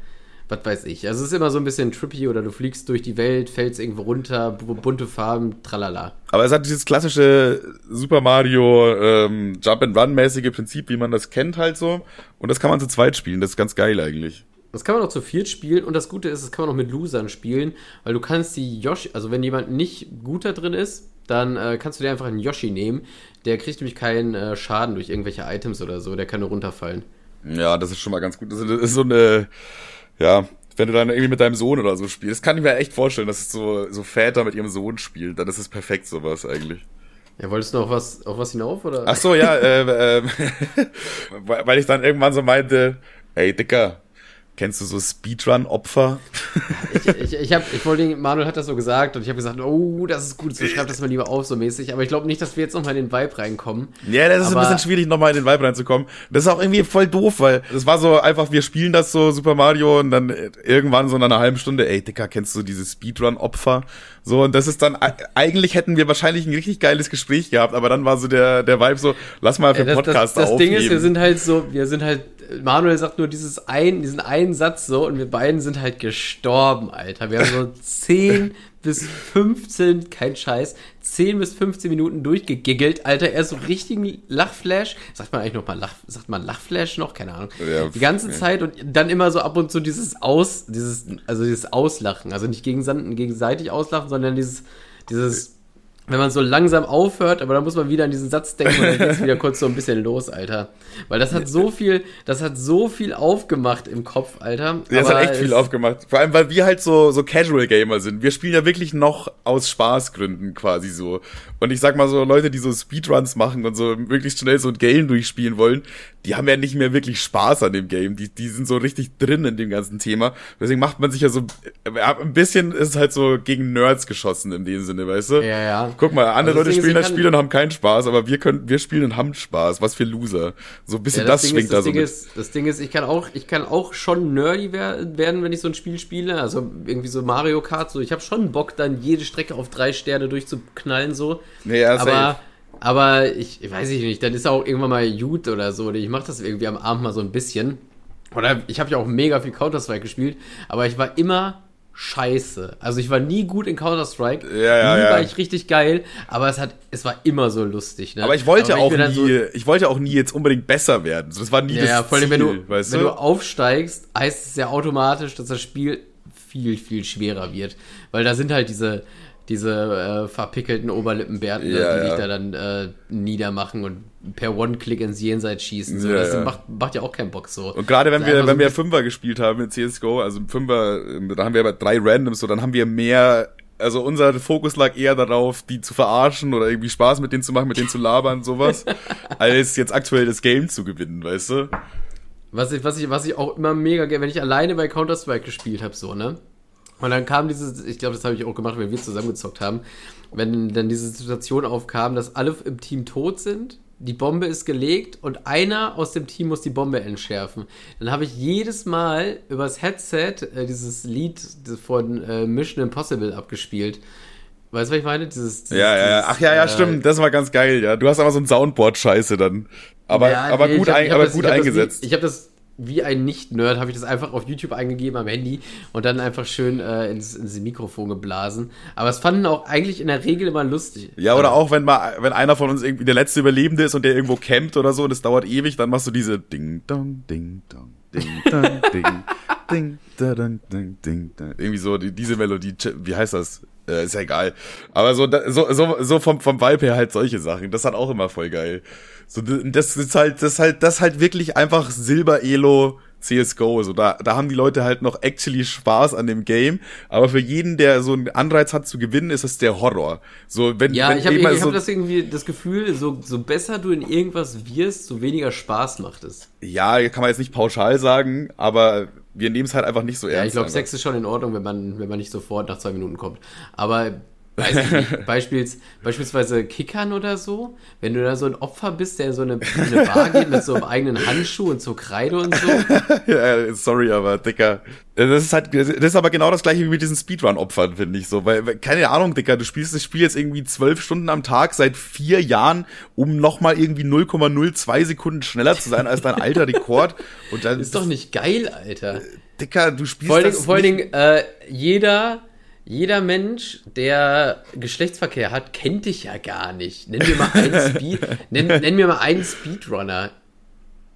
Speaker 2: was weiß ich. Also es ist immer so ein bisschen trippy oder du fliegst durch die Welt, fällst irgendwo runter, bunte Farben, tralala.
Speaker 1: Aber es hat dieses klassische Super Mario ähm, Jump and Run mäßige Prinzip, wie man das kennt halt so. Und das kann man zu zweit spielen. Das ist ganz geil eigentlich.
Speaker 2: Das kann man auch zu viert spielen und das Gute ist, das kann man auch mit Losern spielen, weil du kannst die Yoshi, also wenn jemand nicht gut da drin ist, dann äh, kannst du dir einfach einen Yoshi nehmen. Der kriegt nämlich keinen äh, Schaden durch irgendwelche Items oder so, der kann nur runterfallen.
Speaker 1: Ja, das ist schon mal ganz gut. Das ist so eine, ja, wenn du dann irgendwie mit deinem Sohn oder so spielst, das kann ich mir echt vorstellen, dass es so, so Väter mit ihrem Sohn spielen, dann ist es perfekt sowas eigentlich.
Speaker 2: Ja, wolltest du noch was, auf was hinauf, oder?
Speaker 1: Ach so, ja, äh, äh, weil ich dann irgendwann so meinte, ey, Dicker, Kennst du so Speedrun-Opfer?
Speaker 2: ich, ich, ich, hab, ich wollte, Manuel hat das so gesagt und ich habe gesagt, oh, das ist gut, so schreib das mal lieber auf, so mäßig. Aber ich glaube nicht, dass wir jetzt nochmal in den Vibe reinkommen.
Speaker 1: Ja, das ist Aber ein bisschen schwierig, nochmal in den Vibe reinzukommen. Das ist auch irgendwie voll doof, weil das war so einfach, wir spielen das so Super Mario und dann irgendwann so in einer halben Stunde, ey, Dicker, kennst du dieses Speedrun-Opfer? So, und das ist dann, eigentlich hätten wir wahrscheinlich ein richtig geiles Gespräch gehabt, aber dann war so der, der Vibe so, lass mal für
Speaker 2: das,
Speaker 1: Podcast
Speaker 2: das, das. Das Ding ist, wir sind halt so, wir sind halt, Manuel sagt nur dieses ein, diesen einen Satz so und wir beiden sind halt gestorben, Alter. Wir haben so 10 bis 15, kein Scheiß, 10 bis 15 Minuten durchgegiggelt, Alter. Er ist so richtigen Lachflash. Sagt man eigentlich noch mal Lach, sagt man Lachflash noch? Keine Ahnung. Ja, die ganze ja. Zeit und dann immer so ab und zu dieses Aus, dieses, also dieses Auslachen. Also nicht gegenseitig auslachen, sondern dieses, dieses wenn man so langsam aufhört, aber dann muss man wieder an diesen Satz denken und dann geht's wieder kurz so ein bisschen los, Alter. Weil das hat so viel, das hat so viel aufgemacht im Kopf, Alter.
Speaker 1: Ja, das hat echt viel aufgemacht. Vor allem, weil wir halt so, so Casual Gamer sind. Wir spielen ja wirklich noch aus Spaßgründen quasi so. Und ich sag mal so, Leute, die so Speedruns machen und so möglichst schnell so ein Game durchspielen wollen, die haben ja nicht mehr wirklich Spaß an dem Game. Die, die sind so richtig drin in dem ganzen Thema. Deswegen macht man sich ja so, ein bisschen ist halt so gegen Nerds geschossen in dem Sinne, weißt du?
Speaker 2: Ja, ja.
Speaker 1: Guck mal, andere also Leute spielen das Spiel und haben keinen Spaß, aber wir können, wir spielen und haben Spaß. Was für Loser. So ein bisschen ja, das, das schwingt ist,
Speaker 2: das
Speaker 1: da
Speaker 2: Ding so. Ist, das Ding ist, ich kann auch, ich kann auch schon nerdy werden, wenn ich so ein Spiel spiele. Also irgendwie so Mario Kart, so. Ich habe schon Bock, dann jede Strecke auf drei Sterne durchzuknallen, so.
Speaker 1: Nee, ja,
Speaker 2: aber, safe. Aber ich, ich weiß ich nicht, dann ist auch irgendwann mal gut oder so. Ich mache das irgendwie am Abend mal so ein bisschen. Oder ich habe ja auch mega viel Counter-Strike gespielt, aber ich war immer scheiße. Also ich war nie gut in Counter-Strike.
Speaker 1: Ja, ja,
Speaker 2: nie
Speaker 1: ja.
Speaker 2: war ich richtig geil, aber es hat, es war immer so lustig. Ne?
Speaker 1: Aber ich wollte aber auch nie, so, ich wollte auch nie jetzt unbedingt besser werden. Das war nie ja, das ja,
Speaker 2: vor allem, Ziel, wenn du, weißt wenn du? du aufsteigst, heißt es ja automatisch, dass das Spiel viel, viel schwerer wird. Weil da sind halt diese, diese äh, verpickelten Oberlippenbärten, ja, die ja. dich da dann äh, niedermachen und per One-Click ins Jenseits schießen. So. Ja, das Macht, macht ja auch keinen Bock so.
Speaker 1: Und gerade wenn wir, wenn so wir Fünfer gespielt haben in CSGO, also Fünfer, da haben wir aber drei Randoms, so dann haben wir mehr also unser Fokus lag eher darauf, die zu verarschen oder irgendwie Spaß mit denen zu machen, mit denen zu labern, sowas, als jetzt aktuell das Game zu gewinnen, weißt du?
Speaker 2: Was ich, was ich, was ich auch immer mega gerne, wenn ich alleine bei Counter-Strike gespielt habe, so, ne? Und dann kam diese, ich glaube, das habe ich auch gemacht, wenn wir zusammengezockt haben, wenn dann diese Situation aufkam, dass alle im Team tot sind, die Bombe ist gelegt und einer aus dem Team muss die Bombe entschärfen. Dann habe ich jedes Mal übers Headset äh, dieses Lied von äh, Mission Impossible abgespielt. Weißt du, was ich meine? Dieses,
Speaker 1: dieses ja, ja, ja. Ach ja, ja, äh, stimmt. Das war ganz geil, ja. Du hast aber so ein Soundboard-Scheiße dann. Aber, ja, aber nee, gut, hab, ein, aber das, gut ich eingesetzt.
Speaker 2: Das, ich habe das wie ein Nicht-Nerd habe ich das einfach auf YouTube eingegeben am Handy und dann einfach schön äh, ins, ins Mikrofon geblasen. Aber es fanden auch eigentlich in der Regel immer lustig.
Speaker 1: Ja, oder auch wenn mal, wenn einer von uns irgendwie der letzte Überlebende ist und der irgendwo campt oder so und es dauert ewig, dann machst du diese Ding Dong Ding Dong Ding Dong Ding Ding Ding Ding Ding Ding irgendwie so die, diese Melodie. Wie heißt das? Äh, ist ja egal. Aber so so so so vom vom Vibe her halt solche Sachen. Das hat auch immer voll geil. So, das ist halt, das ist halt, das ist halt wirklich einfach Silber-Elo CSGO. So, da, da haben die Leute halt noch actually Spaß an dem Game. Aber für jeden, der so einen Anreiz hat zu gewinnen, ist es der Horror. So, wenn,
Speaker 2: ja,
Speaker 1: wenn
Speaker 2: ich habe ich so hab das irgendwie das Gefühl, so, so besser du in irgendwas wirst, so weniger Spaß macht es.
Speaker 1: Ja, kann man jetzt nicht pauschal sagen, aber wir nehmen es halt einfach nicht so ernst.
Speaker 2: Ja, ich glaube, Sex ist schon in Ordnung, wenn man, wenn man nicht sofort nach zwei Minuten kommt. Aber Beispiels, beispielsweise Kickern oder so, wenn du da so ein Opfer bist, der in so eine, in eine Bar geht mit so einem eigenen Handschuh und so Kreide und so.
Speaker 1: ja, sorry, aber Dicker. Das ist halt, das ist aber genau das gleiche wie mit diesen Speedrun-Opfern, finde ich so. Weil, keine Ahnung, Dicker, du spielst das Spiel jetzt irgendwie zwölf Stunden am Tag seit vier Jahren, um nochmal irgendwie 0,02 Sekunden schneller zu sein als dein alter Rekord. Und dann
Speaker 2: ist doch nicht geil, Alter.
Speaker 1: Dicker, du spielst
Speaker 2: vor
Speaker 1: das
Speaker 2: vor allen Dingen äh, jeder, jeder Mensch, der Geschlechtsverkehr hat, kennt dich ja gar nicht. Nenn mir mal einen Speed, nenn, nenn mir mal einen Speedrunner.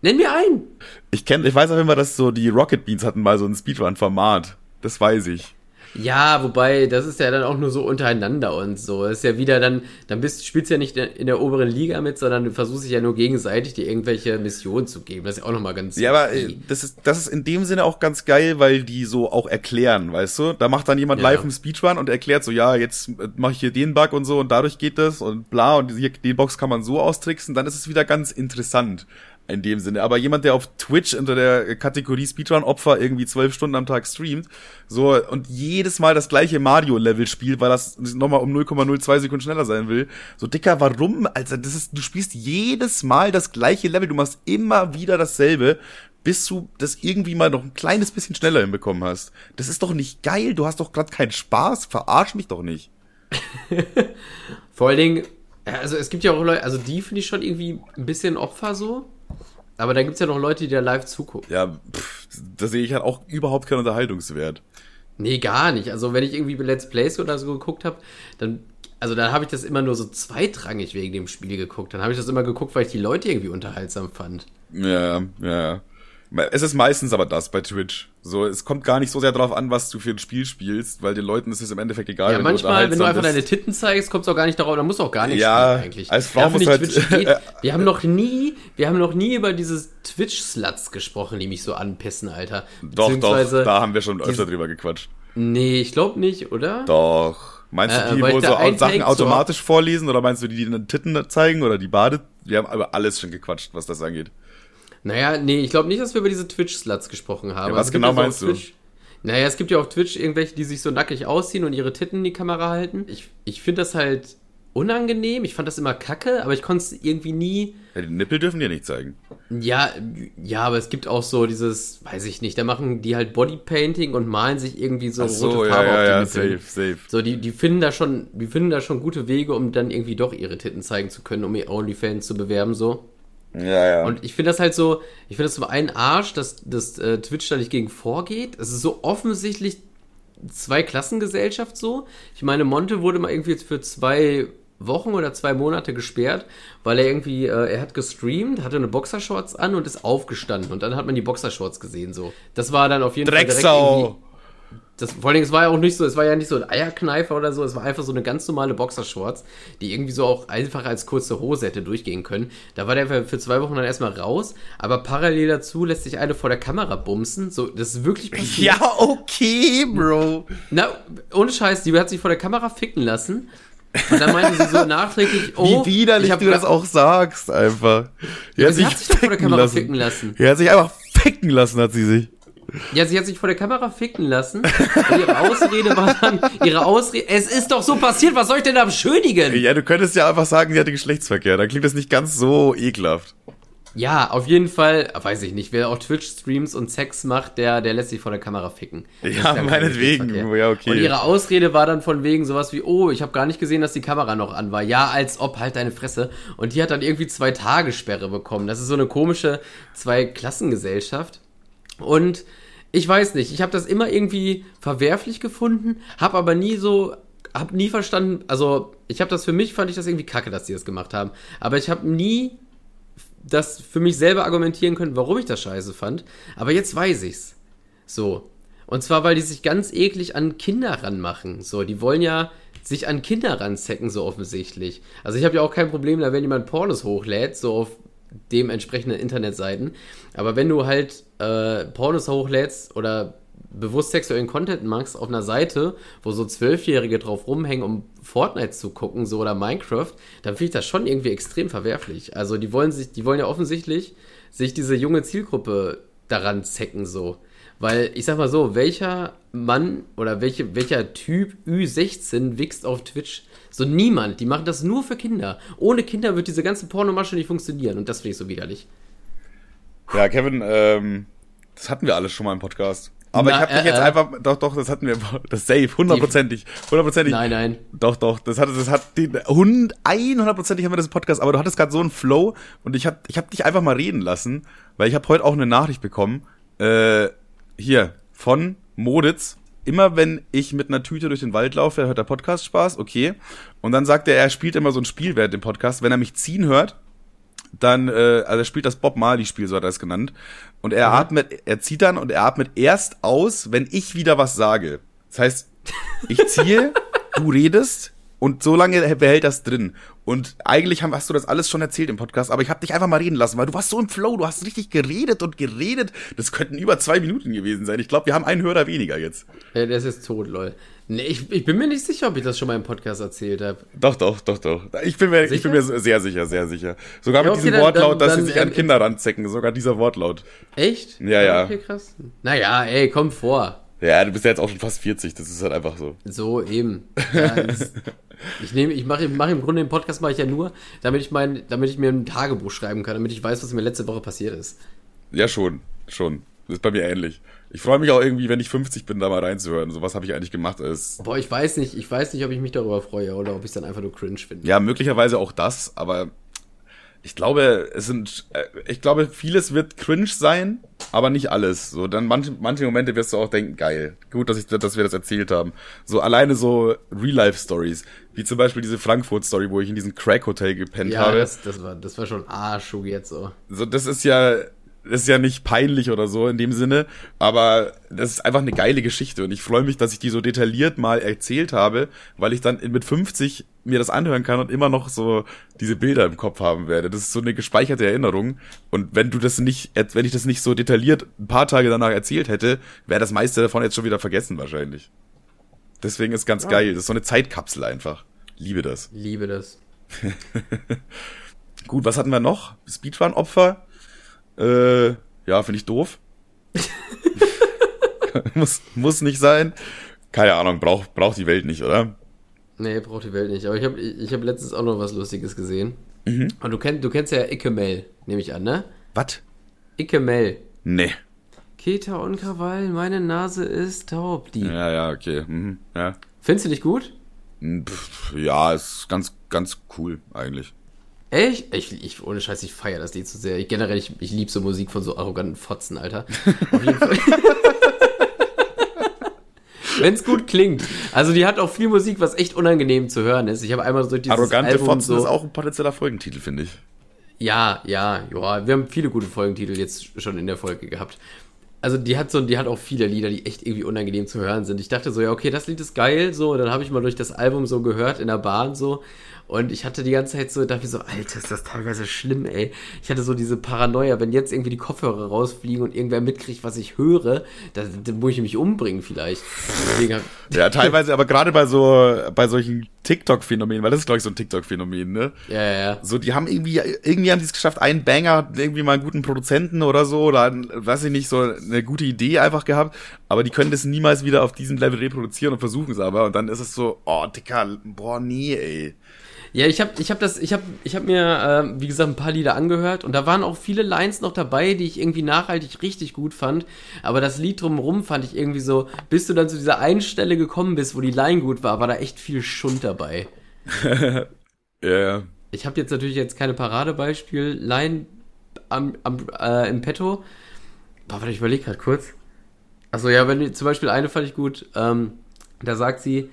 Speaker 2: Nenn mir einen.
Speaker 1: Ich kenn, ich weiß auch immer, dass so die Rocket Beans hatten mal so ein Speedrun-Format. Das weiß ich.
Speaker 2: Ja, wobei, das ist ja dann auch nur so untereinander und so. Das ist ja wieder dann, dann bist, spielst du ja nicht in der oberen Liga mit, sondern du versuchst dich ja nur gegenseitig dir irgendwelche Missionen zu geben. Das ist ja auch nochmal ganz.
Speaker 1: Ja, aber äh, das ist, das ist in dem Sinne auch ganz geil, weil die so auch erklären, weißt du? Da macht dann jemand
Speaker 2: Ja.
Speaker 1: live einen Speedrun und erklärt so, ja, jetzt äh, mache ich hier den Bug und so und dadurch geht das und bla und hier, die Box kann man so austricksen, dann ist es wieder ganz interessant. In dem Sinne. Aber jemand, der auf Twitch unter der Kategorie Speedrun-Opfer irgendwie zwölf Stunden am Tag streamt, so, und jedes Mal das gleiche Mario-Level spielt, weil das nochmal um 0,02 Sekunden schneller sein will. So, Dicker, warum? Also, das ist, du spielst jedes Mal das gleiche Level, du machst immer wieder dasselbe, bis du das irgendwie mal noch ein kleines bisschen schneller hinbekommen hast. Das ist doch nicht geil, du hast doch gerade keinen Spaß, verarsch mich doch nicht.
Speaker 2: Vor allen Dingen, also es gibt ja auch Leute, also die finde ich schon irgendwie ein bisschen Opfer so. Aber da gibt es ja noch Leute, die da live zugucken.
Speaker 1: Ja, pff, da sehe ich halt auch überhaupt keinen Unterhaltungswert.
Speaker 2: Nee, gar nicht. Also wenn ich irgendwie Let's Plays oder so geguckt habe, dann, also dann habe ich das immer nur so zweitrangig wegen dem Spiel geguckt. Dann habe ich das immer geguckt, weil ich die Leute irgendwie unterhaltsam fand.
Speaker 1: Ja, ja. Es ist meistens aber das bei Twitch. So, es kommt gar nicht so sehr drauf an, was du für ein Spiel spielst, weil den Leuten ist es im Endeffekt egal.
Speaker 2: Ja,
Speaker 1: wenn du
Speaker 2: manchmal, wenn du einfach deine Titten zeigst, kommt es auch gar nicht darauf, dann musst du auch gar nicht
Speaker 1: Ja,
Speaker 2: spielen eigentlich.
Speaker 1: als Frau
Speaker 2: Dafür
Speaker 1: du halt-
Speaker 2: Twitch geht. Wir haben noch nie, wir haben noch nie über dieses Twitch-Sluts gesprochen, die mich so anpissen, Alter.
Speaker 1: Doch, doch, da haben wir schon öfter
Speaker 2: diese-
Speaker 1: drüber gequatscht.
Speaker 2: Nee, ich glaube nicht, oder?
Speaker 1: Doch. Meinst
Speaker 2: Äh,
Speaker 1: du die,
Speaker 2: weil
Speaker 1: wo so Sachen
Speaker 2: Take
Speaker 1: automatisch vorlesen oder meinst du die, die den Titten zeigen oder die Bade? Wir haben aber alles schon gequatscht, was das angeht.
Speaker 2: Naja, nee, ich glaube nicht, dass wir über diese Twitch-Sluts gesprochen haben.
Speaker 1: Ja, was
Speaker 2: es gibt
Speaker 1: genau meinst du?
Speaker 2: Twitch, Naja, es gibt ja auf Twitch irgendwelche, die sich so nackig ausziehen und ihre Titten in die Kamera halten. Ich, ich finde das halt unangenehm. Ich fand das immer kacke, aber ich konnte es irgendwie nie.
Speaker 1: Ja, die Nippel dürfen dir nicht zeigen.
Speaker 2: Ja, ja, aber es gibt auch so dieses, weiß ich nicht, da machen die halt Bodypainting und malen sich irgendwie so
Speaker 1: so,
Speaker 2: rote
Speaker 1: ja,
Speaker 2: Farbe
Speaker 1: ja, ja,
Speaker 2: auf die Nippel.
Speaker 1: safe, safe.
Speaker 2: So, die, die finden da schon, die finden da schon gute Wege, um dann irgendwie doch ihre Titten zeigen zu können, um ihr OnlyFans zu bewerben, so.
Speaker 1: Ja, ja.
Speaker 2: Und ich finde das halt so, ich finde das zum einen Arsch, dass, dass äh, Twitch da nicht gegen vorgeht. Es ist so offensichtlich zwei Klassengesellschaft so. Ich meine, Monte wurde mal irgendwie jetzt für zwei Wochen oder zwei Monate gesperrt, weil er irgendwie, äh, er hat gestreamt, hatte eine Boxershorts an und ist aufgestanden und dann hat man die Boxershorts gesehen so. Das war dann auf jeden Fall direkt
Speaker 1: Drecksau!
Speaker 2: irgendwie das, vor allen Dingen, es war ja auch nicht so, es war ja nicht so ein Eierkneifer oder so, es war einfach so eine ganz normale Boxershorts, die irgendwie so auch einfach als kurze Hose hätte durchgehen können. Da war der für- zwei Wochen dann erstmal raus, aber parallel dazu lässt sich eine vor der Kamera bumsen. So, das ist wirklich passiert.
Speaker 1: Ja, okay, Bro.
Speaker 2: Na, ohne Scheiß, die hat sich vor der Kamera ficken lassen. Und dann meinte sie so nachträglich, oh,
Speaker 1: Wie widerlich du das auch sagst, einfach.
Speaker 2: Ja, sie hat sich doch vor der Kamera
Speaker 1: lassen.
Speaker 2: ficken lassen.
Speaker 1: Ja, hat sich einfach ficken lassen, hat sie sich.
Speaker 2: Ja, sie hat sich vor der Kamera ficken lassen. Und ihre Ausrede war dann, ihre Ausrede, es ist doch so passiert, was soll ich denn da beschönigen?
Speaker 1: Ja, du könntest ja einfach sagen, sie hatte Geschlechtsverkehr. Dann klingt das nicht ganz so ekelhaft.
Speaker 2: Ja, auf jeden Fall, weiß ich nicht, wer auch Twitch-Streams und Sex macht, der, der lässt sich vor der Kamera ficken. Das
Speaker 1: Ja, meinetwegen. Ja, okay.
Speaker 2: Und ihre Ausrede war dann von wegen sowas wie, oh, ich habe gar nicht gesehen, dass die Kamera noch an war. Ja, als ob, halt deine Fresse. Und die hat dann irgendwie zwei Tage Sperre bekommen. Das ist so eine komische Zwei-Klassengesellschaft. Und ich weiß nicht, ich habe das immer irgendwie verwerflich gefunden, habe aber nie so, habe nie verstanden, also ich habe das für mich, fand ich das irgendwie kacke, dass die das gemacht haben. Aber ich habe nie das für mich selber argumentieren können, warum ich das scheiße fand. Aber jetzt weiß ich's. So. Und zwar, weil die sich ganz eklig an Kinder ranmachen. So, die wollen ja sich an Kinder ranzecken, so offensichtlich. Also ich habe ja auch kein Problem, da wenn jemand Pornos hochlädt, so auf dementsprechenden Internetseiten. Aber wenn du halt äh, Pornos hochlädst oder bewusst sexuellen Content machst auf einer Seite, wo so Zwölfjährige drauf rumhängen, um Fortnite zu gucken, so oder Minecraft, dann finde ich das schon irgendwie extrem verwerflich. Also die wollen sich, die wollen ja offensichtlich sich diese junge Zielgruppe daran zecken, so. Weil ich sag mal so, welcher Mann oder welche, welcher Typ Ü16 wächst auf Twitch? So niemand. Die machen das nur für Kinder. Ohne Kinder wird diese ganze Pornomasche nicht funktionieren und das finde ich so widerlich.
Speaker 1: Ja, Kevin, ähm, das hatten wir alles schon mal im Podcast. Aber
Speaker 2: Na,
Speaker 1: ich habe dich
Speaker 2: äh,
Speaker 1: jetzt
Speaker 2: äh.
Speaker 1: einfach, doch, doch, das hatten wir, das safe, hundertprozentig, hundertprozentig.
Speaker 2: Nein, nein.
Speaker 1: Doch, doch, das hat, das hat hund, 100%ig haben wir das im Podcast, aber du hattest gerade so einen Flow und ich hab, ich hab dich einfach mal reden lassen, weil ich habe heute auch eine Nachricht bekommen, äh, hier, von Moditz. Immer wenn ich mit einer Tüte durch den Wald laufe, hört der Podcast Spaß, okay. Und dann sagt er, er spielt immer so ein Spiel während dem Podcast. Wenn er mich ziehen hört, dann, äh, also er spielt das Bob Marley-Spiel, so hat er es genannt. Und er atmet, er zieht dann und er atmet erst aus, wenn ich wieder was sage. Das heißt, ich ziehe, du redest und so lange behält das drin. Und eigentlich hast du das alles schon erzählt im Podcast, aber ich habe dich einfach mal reden lassen, weil du warst so im Flow, du hast richtig geredet und geredet. Das könnten über zwei Minuten gewesen sein. Ich glaube, wir haben einen Hörer weniger jetzt.
Speaker 2: Ja, der ist jetzt tot, lol. Nee, ich, ich bin mir nicht sicher, ob ich das schon mal im Podcast erzählt habe.
Speaker 1: Doch, doch, doch, doch. Ich bin mir, ich bin mir sehr sicher, sehr sicher. Sogar
Speaker 2: Ja,
Speaker 1: mit
Speaker 2: okay,
Speaker 1: diesem
Speaker 2: dann-
Speaker 1: Wortlaut,
Speaker 2: dann-
Speaker 1: dass sie
Speaker 2: dann,
Speaker 1: sich an Kinder ranzecken. Sogar dieser Wortlaut.
Speaker 2: Echt?
Speaker 1: Ja, ja.
Speaker 2: Okay, krass. Naja, ey, komm vor.
Speaker 1: Ja, du bist ja jetzt auch schon fast 40, das ist halt einfach so.
Speaker 2: So, eben. Ja, das, ich nehme, ich mache mach im Grunde den Podcast mache ich ja nur, damit ich mein, damit ich mir ein Tagebuch schreiben kann, damit ich weiß, was mir letzte Woche passiert ist.
Speaker 1: Ja, schon, schon. Das ist bei mir ähnlich. Ich freue mich auch irgendwie, wenn ich 50 bin, da mal reinzuhören. So was habe ich eigentlich gemacht. Ist,
Speaker 2: Boah, ich weiß nicht, ich weiß nicht, ob ich mich darüber freue oder ob ich es dann einfach nur cringe finde.
Speaker 1: ja, möglicherweise auch das, aber ich glaube, es sind, äh, ich glaube, vieles wird cringe sein, aber nicht alles. So, dann manche, manche Momente wirst du auch denken, geil. Gut, dass ich, dass wir das erzählt haben. So alleine so Real-Life-Stories. Wie zum Beispiel diese Frankfurt-Story, wo ich in diesem Crack-Hotel gepennt
Speaker 2: Ja,
Speaker 1: habe.
Speaker 2: das, das, war, das war schon Arschug jetzt so.
Speaker 1: so, das ist ja, das ist ja nicht peinlich oder so in dem Sinne, aber das ist einfach eine geile Geschichte und ich freue mich, dass ich die so detailliert mal erzählt habe, weil ich dann mit 50 mir das anhören kann und immer noch so diese Bilder im Kopf haben werde. Das ist so eine gespeicherte Erinnerung und wenn du das nicht, wenn ich das nicht so detailliert ein paar Tage danach erzählt hätte, wäre das meiste davon jetzt schon wieder vergessen wahrscheinlich. Deswegen ist ganz geil. Das ist so eine Zeitkapsel einfach. Liebe das.
Speaker 2: Liebe das.
Speaker 1: Gut, was hatten wir noch? Speedrun-Opfer. Äh, ja, finde ich doof. muss, muss nicht sein. Keine Ahnung, braucht braucht die Welt nicht, oder?
Speaker 2: Nee, braucht die Welt nicht. Aber ich habe ich hab letztens auch noch was Lustiges gesehen. Und du, kenn, du kennst ja Icke Mel, nehme ich an, ne?
Speaker 1: Was?
Speaker 2: Icke Mel.
Speaker 1: Nee.
Speaker 2: Keta und Krawall, meine Nase ist taub. Die.
Speaker 1: Ja, ja, okay. Mhm, ja.
Speaker 2: Findest du nicht gut?
Speaker 1: Pff, ja, ist ganz, ganz cool eigentlich.
Speaker 2: Echt? Ich, ich, ohne Scheiß, ich feiere das Lied so sehr. Ich, generell, ich, ich liebe so Musik von so arroganten Fotzen, Alter. Auf jeden Fall. Wenn es gut klingt. Also die hat auch viel Musik, was echt unangenehm zu hören ist. Ich habe einmal so dieses
Speaker 1: Arrogante
Speaker 2: Album
Speaker 1: Fotzen
Speaker 2: so,
Speaker 1: ist auch ein potenzieller Folgentitel, finde ich.
Speaker 2: Ja, ja, ja. Wir haben viele gute Folgentitel jetzt schon in der Folge gehabt. Also die hat so, die hat auch viele Lieder, die echt irgendwie unangenehm zu hören sind. Ich dachte so, ja, okay, das Lied ist geil, so. Und dann habe ich mal durch das Album so gehört in der Bahn so. Und ich hatte die ganze Zeit so, dachte mir so, Alter, ist das teilweise schlimm, ey. Ich hatte so diese Paranoia, wenn jetzt irgendwie die Kopfhörer rausfliegen und irgendwer mitkriegt, was ich höre, dann, dann muss ich mich umbringen vielleicht.
Speaker 1: Ja, teilweise, aber gerade bei so, bei solchen TikTok-Phänomenen, weil das ist, glaube ich, so ein TikTok-Phänomen, ne?
Speaker 2: ja, ja, ja.
Speaker 1: So, die haben irgendwie, irgendwie haben die es geschafft, einen Banger, hat irgendwie mal einen guten Produzenten oder so, oder, einen, weiß ich nicht, so eine gute Idee einfach gehabt, aber die können das niemals wieder auf diesem Level reproduzieren und versuchen es aber, und dann ist es so, oh, Dicker, boah, nee, ey.
Speaker 2: Ja, ich habe ich hab das, ich habe ich hab mir, äh, wie gesagt, ein paar Lieder angehört und da waren auch viele Lines noch dabei, die ich irgendwie nachhaltig richtig gut fand. Aber das Lied drumherum fand ich irgendwie so, bis du dann zu dieser einen Stelle gekommen bist, wo die Line gut war, war da echt viel Schund dabei.
Speaker 1: Ja, ja.
Speaker 2: Ich habe jetzt natürlich jetzt keine Paradebeispiel, Line am, am, äh, im Petto. Boah, warte, ich überlege gerade kurz. Achso, ja, wenn zum Beispiel eine fand ich gut. Ähm, da sagt sie,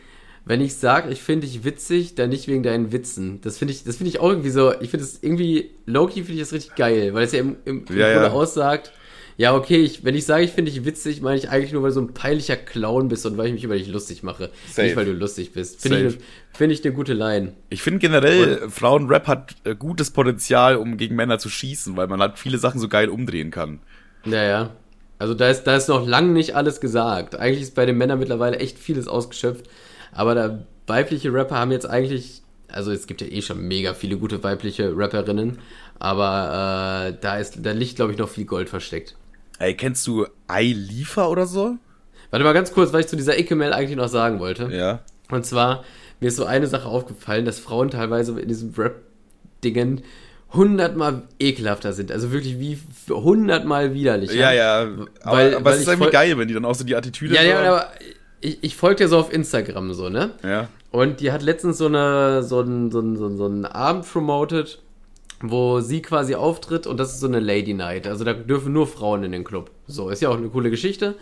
Speaker 2: wenn ich sag, ich finde dich witzig, dann nicht wegen deinen Witzen. Das finde ich, das finde ich auch irgendwie so. Ich finde es irgendwie Loki finde ich das richtig geil, weil es ja im, im, im
Speaker 1: Ja,
Speaker 2: Grunde
Speaker 1: ja.
Speaker 2: aussagt. Ja, okay, ich, wenn ich sage, ich finde dich witzig, meine ich eigentlich nur, weil du so ein peinlicher Clown bist und weil ich mich über dich lustig mache.
Speaker 1: Safe.
Speaker 2: Nicht, weil du lustig bist. Finde ich, ne- finde ich eine gute Line.
Speaker 1: Ich finde generell, Frauenrap hat äh, gutes Potenzial, um gegen Männer zu schießen, weil man halt viele Sachen so geil umdrehen kann.
Speaker 2: Ja, ja. Also da ist, da ist noch lang nicht alles gesagt. Eigentlich ist bei den Männern mittlerweile echt vieles ausgeschöpft. Aber da weibliche Rapper haben jetzt eigentlich, also es gibt ja eh schon mega viele gute weibliche Rapperinnen, aber äh, da ist, da liegt, glaube ich, noch viel Gold versteckt.
Speaker 1: Ey, kennst du iLiefer oder so?
Speaker 2: Warte mal ganz kurz, weil ich zu dieser Icke-Mail eigentlich noch sagen wollte.
Speaker 1: Ja.
Speaker 2: Und zwar, mir ist so eine Sache aufgefallen, dass Frauen teilweise in diesen Rap-Dingen hundertmal ekelhafter sind. Also wirklich wie hundertmal widerlicher.
Speaker 1: Ja, ja. Aber,
Speaker 2: Weil-
Speaker 1: aber
Speaker 2: weil
Speaker 1: es ist irgendwie
Speaker 2: voll-
Speaker 1: geil, wenn die dann auch so die Attitüde
Speaker 2: Ja,
Speaker 1: so
Speaker 2: ja, aber ich, ich folge dir so auf Instagram so, ne?
Speaker 1: ja.
Speaker 2: Und die hat letztens so eine so einen so einen, so einen, so einen Abend promoted, wo sie quasi auftritt und das ist so eine Lady Night. Also da dürfen nur Frauen in den Club. So, ist ja auch eine coole Geschichte.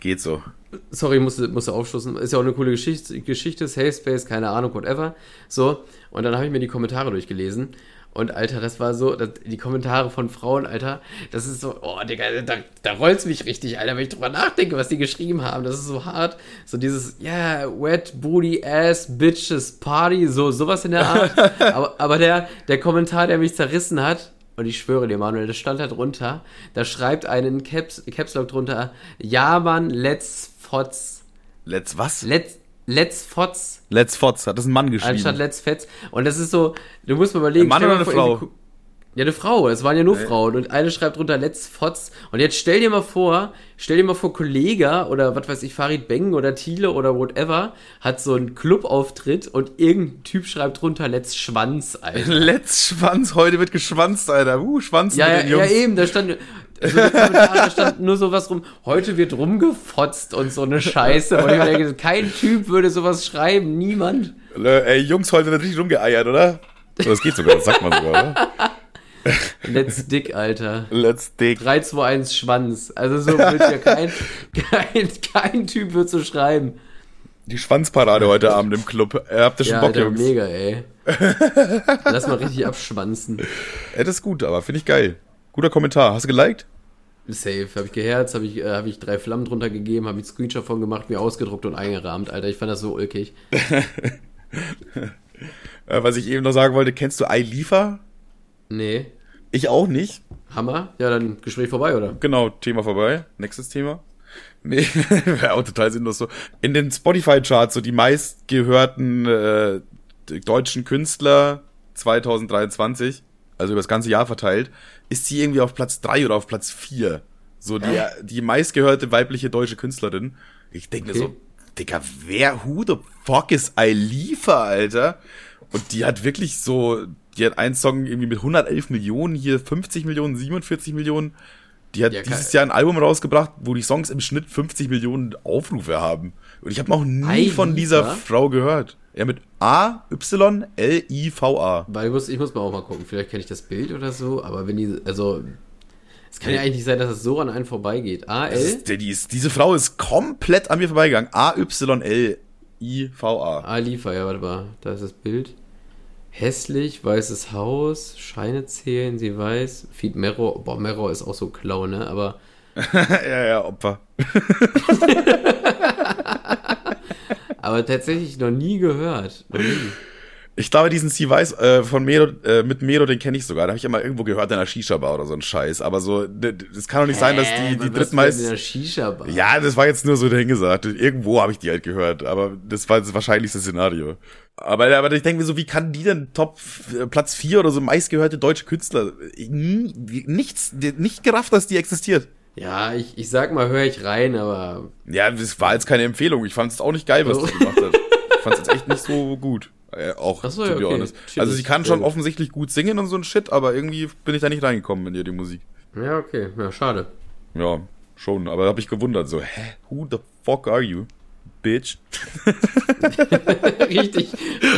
Speaker 1: Geht so.
Speaker 2: Sorry, musste, musste aufstoßen. Ist ja auch eine coole Geschichte, Geschichte, Safe Space, keine Ahnung, whatever. So, und dann habe ich mir die Kommentare durchgelesen. Und Alter, das war so, das, die Kommentare von Frauen, Alter, das ist so, oh Digga, da, da rollt's mich richtig, Alter, wenn ich drüber nachdenke, was die geschrieben haben. Das ist so hart. So dieses, yeah, wet booty ass bitches party, so, sowas in der Art. aber, aber der, der Kommentar, der mich zerrissen hat, und ich schwöre dir, Manuel, das stand da drunter, da schreibt einen Caps, Caps Lock drunter, ja, Mann, let's fotz.
Speaker 1: Let's was?
Speaker 2: Let's, let's fotz.
Speaker 1: Let's Fotz, hat das ein Mann geschrieben.
Speaker 2: Anstatt let's fetz. Und das ist so, du musst mal überlegen.
Speaker 1: Ein Mann oder eine Frau?
Speaker 2: Ja, eine Frau. Es waren ja nur Frauen. Und eine schreibt drunter let's fotz. Und jetzt stell dir mal vor, stell dir mal vor, Kollega oder was weiß ich, Farid Beng oder Thiele oder whatever hat so einen Clubauftritt und irgendein Typ schreibt drunter let's Schwanz, Alter.
Speaker 1: Let's Schwanz, heute wird geschwanzt, Alter. Uh, Schwanzen
Speaker 2: Ja,
Speaker 1: mit
Speaker 2: ja,
Speaker 1: den
Speaker 2: ja, eben, da stand, also da stand nur sowas rum, heute wird rumgefotzt und so eine Scheiße. Und ich denke, kein Typ würde sowas schreiben, niemand.
Speaker 1: Ey, Jungs, heute wird richtig rumgeeiert, oder? Das geht sogar, das sagt man sogar, oder?
Speaker 2: Let's Dick, Alter.
Speaker 1: Let's dig.
Speaker 2: 3, 2, 1, Schwanz. Also so wird ja kein, kein, kein Typ wird so schreiben.
Speaker 1: Die Schwanzparade heute Abend im Club. Habt ihr schon
Speaker 2: Ja,
Speaker 1: Bock,
Speaker 2: Alter,
Speaker 1: Jungs?
Speaker 2: mega, ey. Lass mal richtig abschwanzen.
Speaker 1: Ey, das ist gut, aber finde ich geil. Guter Kommentar. Hast du geliked?
Speaker 2: Safe. Habe ich geherzt, habe ich, äh, hab ich drei Flammen drunter gegeben, habe ich Screenshot von gemacht, mir ausgedruckt und eingerahmt, Alter. Ich fand das so ulkig.
Speaker 1: Äh, was ich eben noch sagen wollte, kennst du iLiefer?
Speaker 2: Nee.
Speaker 1: Ich auch nicht.
Speaker 2: Hammer? Ja, dann Gespräch vorbei, oder?
Speaker 1: Genau, Thema vorbei. Nächstes Thema. Nee, wäre auch total sinnlos so. In den Spotify-Charts, so die meistgehörten äh, deutschen Künstler 2023, also über das ganze Jahr verteilt, ist sie irgendwie auf Platz drei oder auf Platz vier. So die, die meistgehörte weibliche deutsche Künstlerin. Ich denke mir
Speaker 2: Okay.
Speaker 1: so, Digga, wer, who the fuck is Eilifa, Alter? Und die hat wirklich so, die hat einen Song irgendwie mit 111 Millionen, hier 50 Millionen, 47 Millionen. Die hat
Speaker 2: Ja,
Speaker 1: dieses. Jahr ein Album rausgebracht, wo die Songs im Schnitt 50 Millionen Aufrufe haben. Und ich habe noch nie
Speaker 2: Eilifa?
Speaker 1: von dieser Frau gehört. Ja, mit A, Y, L, I, V, A.
Speaker 2: Weil ich muss, ich muss mal auch mal gucken. Vielleicht kenne ich das Bild oder so, aber wenn die, also, es kann ja eigentlich nicht sein, dass es so an einen vorbeigeht. A, L?
Speaker 1: ist, die ist, diese Frau ist komplett an mir vorbeigegangen. A, Y, L, I, V, A.
Speaker 2: A, Liefer, ja, warte mal. Da ist das Bild. Hässlich, weißes Haus, Scheine zählen, sie weiß. Feed Merrow, boah, Merrow ist auch so klau, ne? Aber,
Speaker 1: ja, ja, Opfer.
Speaker 2: aber tatsächlich noch nie gehört. Noch nie.
Speaker 1: Ich glaube, diesen C. Weiss äh, von Mero, äh, mit Mero, den kenne ich sogar. Da habe ich ja mal irgendwo gehört in einer Shisha-Bar oder so ein Scheiß. Aber so, es kann doch nicht sein, dass die, die
Speaker 2: Äh,
Speaker 1: drittmeist...
Speaker 2: mit einer Shisha-Bar?
Speaker 1: Ja, das war jetzt nur so dahingesagt. Irgendwo habe ich die halt gehört, aber das war das wahrscheinlichste Szenario. Aber, aber ich denke mir so, wie kann die denn Top äh, Platz 4 oder so meistgehörte deutsche Künstler? Nie, nichts, nicht gerafft, dass die existiert.
Speaker 2: Ja, ich, ich sag mal, höre ich rein, aber
Speaker 1: Ja, das war jetzt keine Empfehlung. Ich fand es auch nicht geil, was
Speaker 2: Oh.
Speaker 1: die gemacht hat. Ich fand es jetzt echt nicht so gut. Äh, auch,
Speaker 2: Ach so,
Speaker 1: to be
Speaker 2: okay.
Speaker 1: honest. Also sie kann schon offensichtlich gut singen und so ein Shit, aber irgendwie bin ich da nicht reingekommen in ihr, die Musik.
Speaker 2: ja, okay, ja, schade.
Speaker 1: Ja, schon, aber hab ich gewundert, so, hä, who the fuck are you, bitch?
Speaker 2: richtig,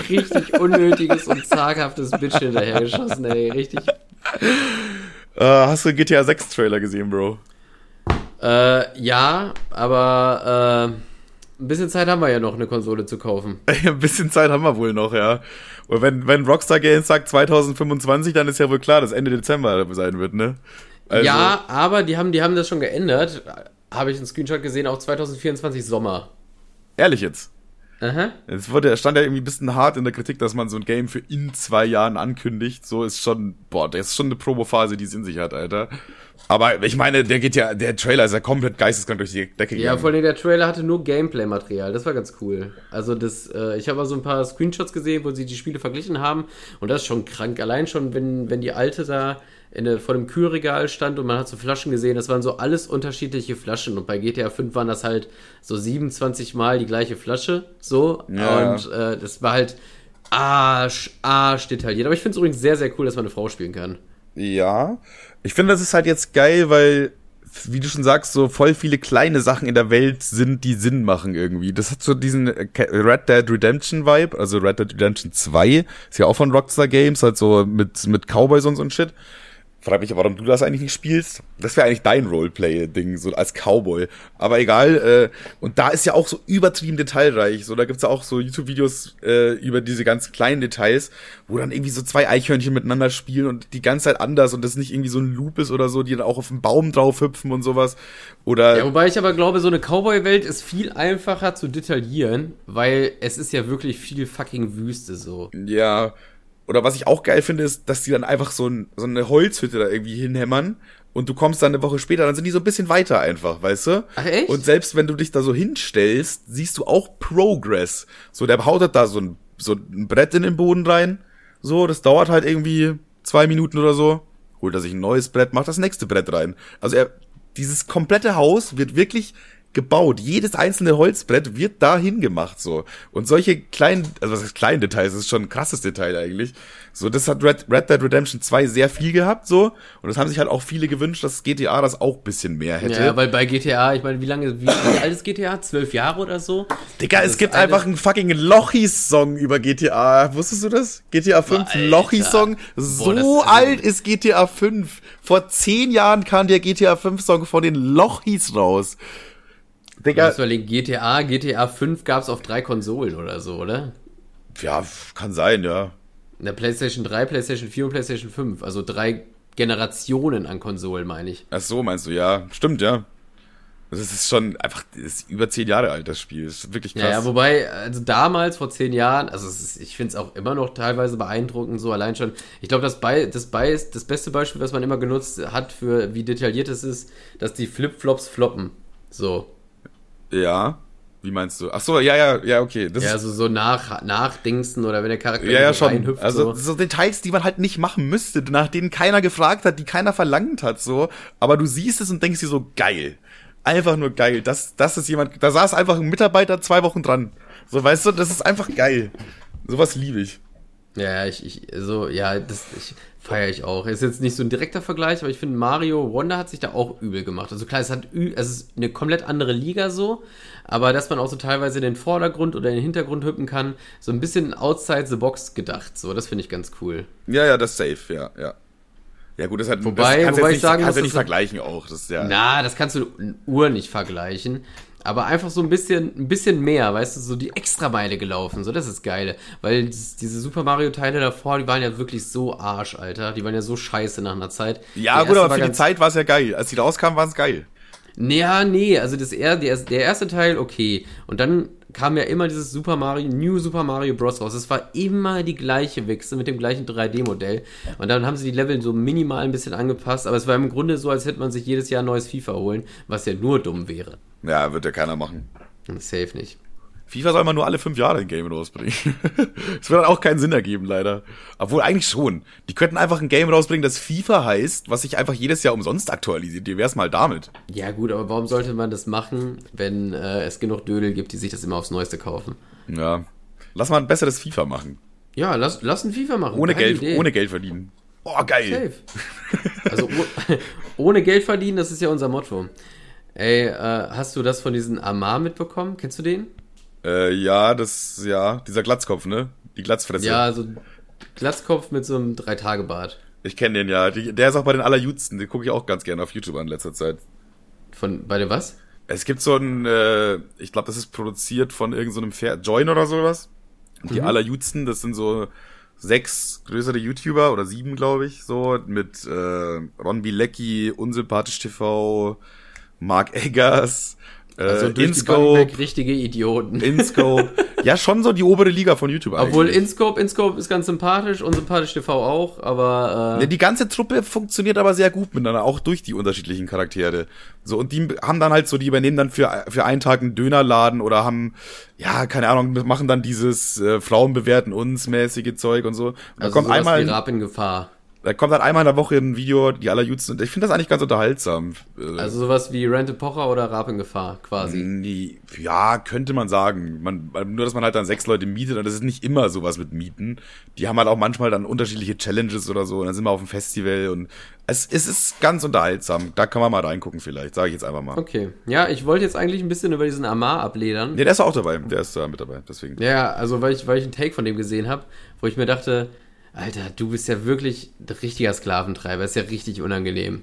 Speaker 2: richtig unnötiges und zaghaftes Bitch hinterhergeschossen, ey, richtig.
Speaker 1: Äh, hast du GTA 6 Trailer gesehen, Bro?
Speaker 2: Äh, ja, aber äh, ein bisschen Zeit haben wir ja noch, eine Konsole zu kaufen.
Speaker 1: Ein bisschen Zeit haben wir wohl noch, ja. Und wenn, wenn Rockstar Games sagt 2025, dann ist ja wohl klar, dass Ende Dezember sein wird, ne? Also,
Speaker 2: ja, aber die haben, die haben das schon geändert. Habe ich einen Screenshot gesehen, auch 2024 Sommer.
Speaker 1: Ehrlich jetzt.
Speaker 2: Aha.
Speaker 1: Es wurde, stand ja irgendwie ein bisschen hart in der Kritik, dass man so ein Game für in zwei Jahren ankündigt. So ist schon, boah, das ist schon eine Promophase, die es in sich hat, Alter. Aber ich meine, der geht ja, der Trailer ist ja komplett geisteskrank durch die Decke
Speaker 2: gegangen. Ja, vor allem der Trailer hatte nur Gameplay-Material. Das war ganz cool. Also das, äh, ich habe mal so ein paar Screenshots gesehen, wo sie die Spiele verglichen haben. Und das ist schon krank. Allein schon, wenn, wenn die alte da der, vor dem Kühlregal stand und man hat so Flaschen gesehen, das waren so alles unterschiedliche Flaschen. Und bei GTA 5 waren das halt so 27 Mal die gleiche Flasche. So. Ja. Und äh, das war halt arsch, arsch detailliert. Aber ich finde es übrigens sehr, sehr cool, dass man eine Frau spielen kann.
Speaker 1: Ja. Ich finde, das ist halt jetzt geil, weil, wie du schon sagst, so voll viele kleine Sachen in der Welt sind, die Sinn machen irgendwie. Das hat so diesen Red Dead Redemption Vibe, also Red Dead Redemption 2, ist ja auch von Rockstar Games, halt so mit, mit Cowboys und so ein Shit. Frag mich, warum du das eigentlich nicht spielst. Das wäre eigentlich dein Roleplay-Ding, so als Cowboy. Aber egal, äh, und da ist ja auch so übertrieben detailreich. So, da gibt's ja auch so YouTube-Videos äh, über diese ganz kleinen Details, wo dann irgendwie so zwei Eichhörnchen miteinander spielen und die ganze Zeit anders und das nicht irgendwie so ein Loop ist oder so, die dann auch auf den Baum drauf hüpfen und sowas. Oder.
Speaker 2: Ja, wobei ich aber glaube, so eine Cowboy-Welt ist viel einfacher zu detaillieren, weil es ist ja wirklich viel fucking Wüste so.
Speaker 1: Ja, oder was ich auch geil finde, ist, dass die dann einfach so, ein, so eine Holzhütte da irgendwie hinhämmern und du kommst dann eine Woche später, dann sind die so ein bisschen weiter einfach, weißt du? Ach echt? Und selbst wenn du dich da so hinstellst, siehst du auch Progress. So, der haut da so ein, so ein Brett in den Boden rein. So, das dauert halt irgendwie zwei Minuten oder so. Holt er sich ein neues Brett, macht das nächste Brett rein. Also er, dieses komplette Haus wird wirklich gebaut. Jedes einzelne Holzbrett wird dahin gemacht, so. Und solche kleinen, also was heißt kleinen Details, das ist schon ein krasses Detail eigentlich. So, das hat Red, Red Dead Redemption 2 sehr viel gehabt, so. Und das haben sich halt auch viele gewünscht, dass GTA das auch bisschen mehr hätte.
Speaker 2: Ja, weil bei GTA, ich meine, wie lange, wie, wie alt ist GTA? Zwölf Jahre oder so?
Speaker 1: Digga, es gibt einfach einen fucking Lochis-Song über GTA. Wusstest du das? GTA 5 Lochis-Song. So Boah, alt ist GTA 5. Vor zehn Jahren kam der GTA 5-Song von den Lochis raus.
Speaker 2: Digga. Du musst GTA, GTA 5 gab es auf drei Konsolen oder so, oder?
Speaker 1: Ja, kann sein, ja.
Speaker 2: In der PlayStation 3, PlayStation 4 und PlayStation 5. Also drei Generationen an Konsolen, meine ich.
Speaker 1: Ach so, meinst du, ja. Stimmt, ja. Das ist schon einfach, das ist über zehn Jahre alt, das Spiel. Das ist wirklich krass. Ja,
Speaker 2: ja wobei, also damals, vor zehn Jahren, also ist, ich finde es auch immer noch teilweise beeindruckend, so allein schon. Ich glaube, das, Be das, Be das beste Beispiel, was man immer genutzt hat, für wie detailliert es ist, dass die Flipflops floppen. So.
Speaker 1: Ja. Wie meinst du? Ach so, ja, ja, ja, okay.
Speaker 2: Das ja, also so nach, nachdingsten oder wenn der Charakter
Speaker 1: ja, ja, schon. reinhüpft. Also so. so Details, die man halt nicht machen müsste, nach denen keiner gefragt hat, die keiner verlangt hat, so. Aber du siehst es und denkst dir so, geil. Einfach nur geil. Das, das ist jemand, da saß einfach ein Mitarbeiter zwei Wochen dran. So, weißt du, das ist einfach geil. Sowas liebe ich.
Speaker 2: Ja, ich, ich, so, ja, das, Feiere ich auch. Ist jetzt nicht so ein direkter Vergleich, aber ich finde, Mario Wonder hat sich da auch übel gemacht. Also klar, es, hat es ist eine komplett andere Liga so, aber dass man auch so teilweise in den Vordergrund oder in den Hintergrund hüppen kann, so ein bisschen outside the box gedacht. So, das finde ich ganz cool.
Speaker 1: Ja, ja, das ist safe, ja, ja. Ja gut, das hat
Speaker 2: wobei, das kannst wobei
Speaker 1: ich
Speaker 2: nicht, sagen
Speaker 1: kannst ja nicht vergleichen auch. Das ja
Speaker 2: na, das kannst du in Uhr nicht vergleichen aber einfach so ein bisschen, ein bisschen mehr, weißt du, so die Extrameile gelaufen, so, das ist geil. Weil diese Super Mario-Teile davor, die waren ja wirklich so Arsch, Alter. Die waren ja so scheiße nach einer Zeit.
Speaker 1: Ja, gut, aber für die Zeit war es ja geil. Als die rauskamen, war es geil.
Speaker 2: Ja, nee, also das, der, der erste Teil, okay. Und dann kam ja immer dieses Super Mario, New Super Mario Bros. raus. Es war immer die gleiche Wichse mit dem gleichen 3D-Modell. Und dann haben sie die Level so minimal ein bisschen angepasst, aber es war im Grunde so, als hätte man sich jedes Jahr ein neues FIFA holen, was ja nur dumm wäre.
Speaker 1: Ja, wird ja keiner machen.
Speaker 2: Safe nicht.
Speaker 1: FIFA soll man nur alle fünf Jahre ein Game rausbringen. das wird dann auch keinen Sinn ergeben, leider. Obwohl eigentlich schon. Die könnten einfach ein Game rausbringen, das FIFA heißt, was sich einfach jedes Jahr umsonst aktualisiert. Wie wär's mal damit?
Speaker 2: Ja gut, aber warum sollte man das machen, wenn äh, es genug Dödel gibt, die sich das immer aufs Neueste kaufen?
Speaker 1: Ja. Lass mal ein besseres FIFA machen.
Speaker 2: Ja, lass, lass ein FIFA machen.
Speaker 1: Ohne Geld, ohne Geld verdienen. Oh, geil.
Speaker 2: Safe. Also ohne Geld verdienen, das ist ja unser Motto. Ey, äh, hast du das von diesem Amar mitbekommen? Kennst du den?
Speaker 1: Äh, ja, das, ja, dieser Glatzkopf, ne? Die Glatzfresse.
Speaker 2: Ja, so Glatzkopf mit so einem Drei-Tage-Bart.
Speaker 1: Ich kenne den ja. Die, der ist auch bei den allerjüdsten. Den gucke ich auch ganz gerne auf YouTube an in letzter Zeit.
Speaker 2: Von, bei dem was?
Speaker 1: Es gibt so ein, äh, ich glaube, das ist produziert von irgendeinem so Join oder sowas. Die mhm. allerjüdsten, das sind so sechs größere YouTuber oder sieben, glaube ich, so, mit äh, Ron Bilecki, Unsympathisch TV, Mark Eggers, Äh,
Speaker 2: Also durch
Speaker 1: InScope,
Speaker 2: weg richtige Idioten.
Speaker 1: InScope. ja, schon so die obere Liga von YouTube
Speaker 2: Obwohl
Speaker 1: eigentlich.
Speaker 2: InScope, InScope ist ganz sympathisch und sympathisch TV auch, aber äh,
Speaker 1: die ganze Truppe funktioniert aber sehr gut miteinander, auch durch die unterschiedlichen Charaktere. So, und die haben dann halt so, die übernehmen dann für, für einen Tag einen Dönerladen oder haben, ja, keine Ahnung, machen dann dieses äh, Frauen bewerten uns mäßige Zeug und so. Und dann
Speaker 2: also
Speaker 1: kommt
Speaker 2: sowas
Speaker 1: einmal,
Speaker 2: in Gefahr.
Speaker 1: Da kommt dann einmal in der Woche ein Video, die allerjüdsten, und ich finde das eigentlich ganz unterhaltsam. Äh,
Speaker 2: Also sowas wie Rente Pocher oder Rap in Gefahr quasi.
Speaker 1: Nee, ja, könnte man sagen. Man, nur, dass man halt dann sechs Leute mietet und das ist nicht immer sowas mit Mieten. Die haben halt auch manchmal dann unterschiedliche Challenges oder so und dann sind wir auf dem Festival und es, es ist ganz unterhaltsam. Da kann man mal reingucken vielleicht, sage ich jetzt einfach mal.
Speaker 2: Okay. Ja, ich wollte jetzt eigentlich ein bisschen über diesen Amar abledern.
Speaker 1: Nee, der ist auch dabei. Der ist da mit dabei, deswegen.
Speaker 2: Ja, also weil ich, weil ich einen Take von dem gesehen habe, wo ich mir dachte, Alter, du bist ja wirklich ein richtiger Sklaventreiber, ist ja richtig unangenehm.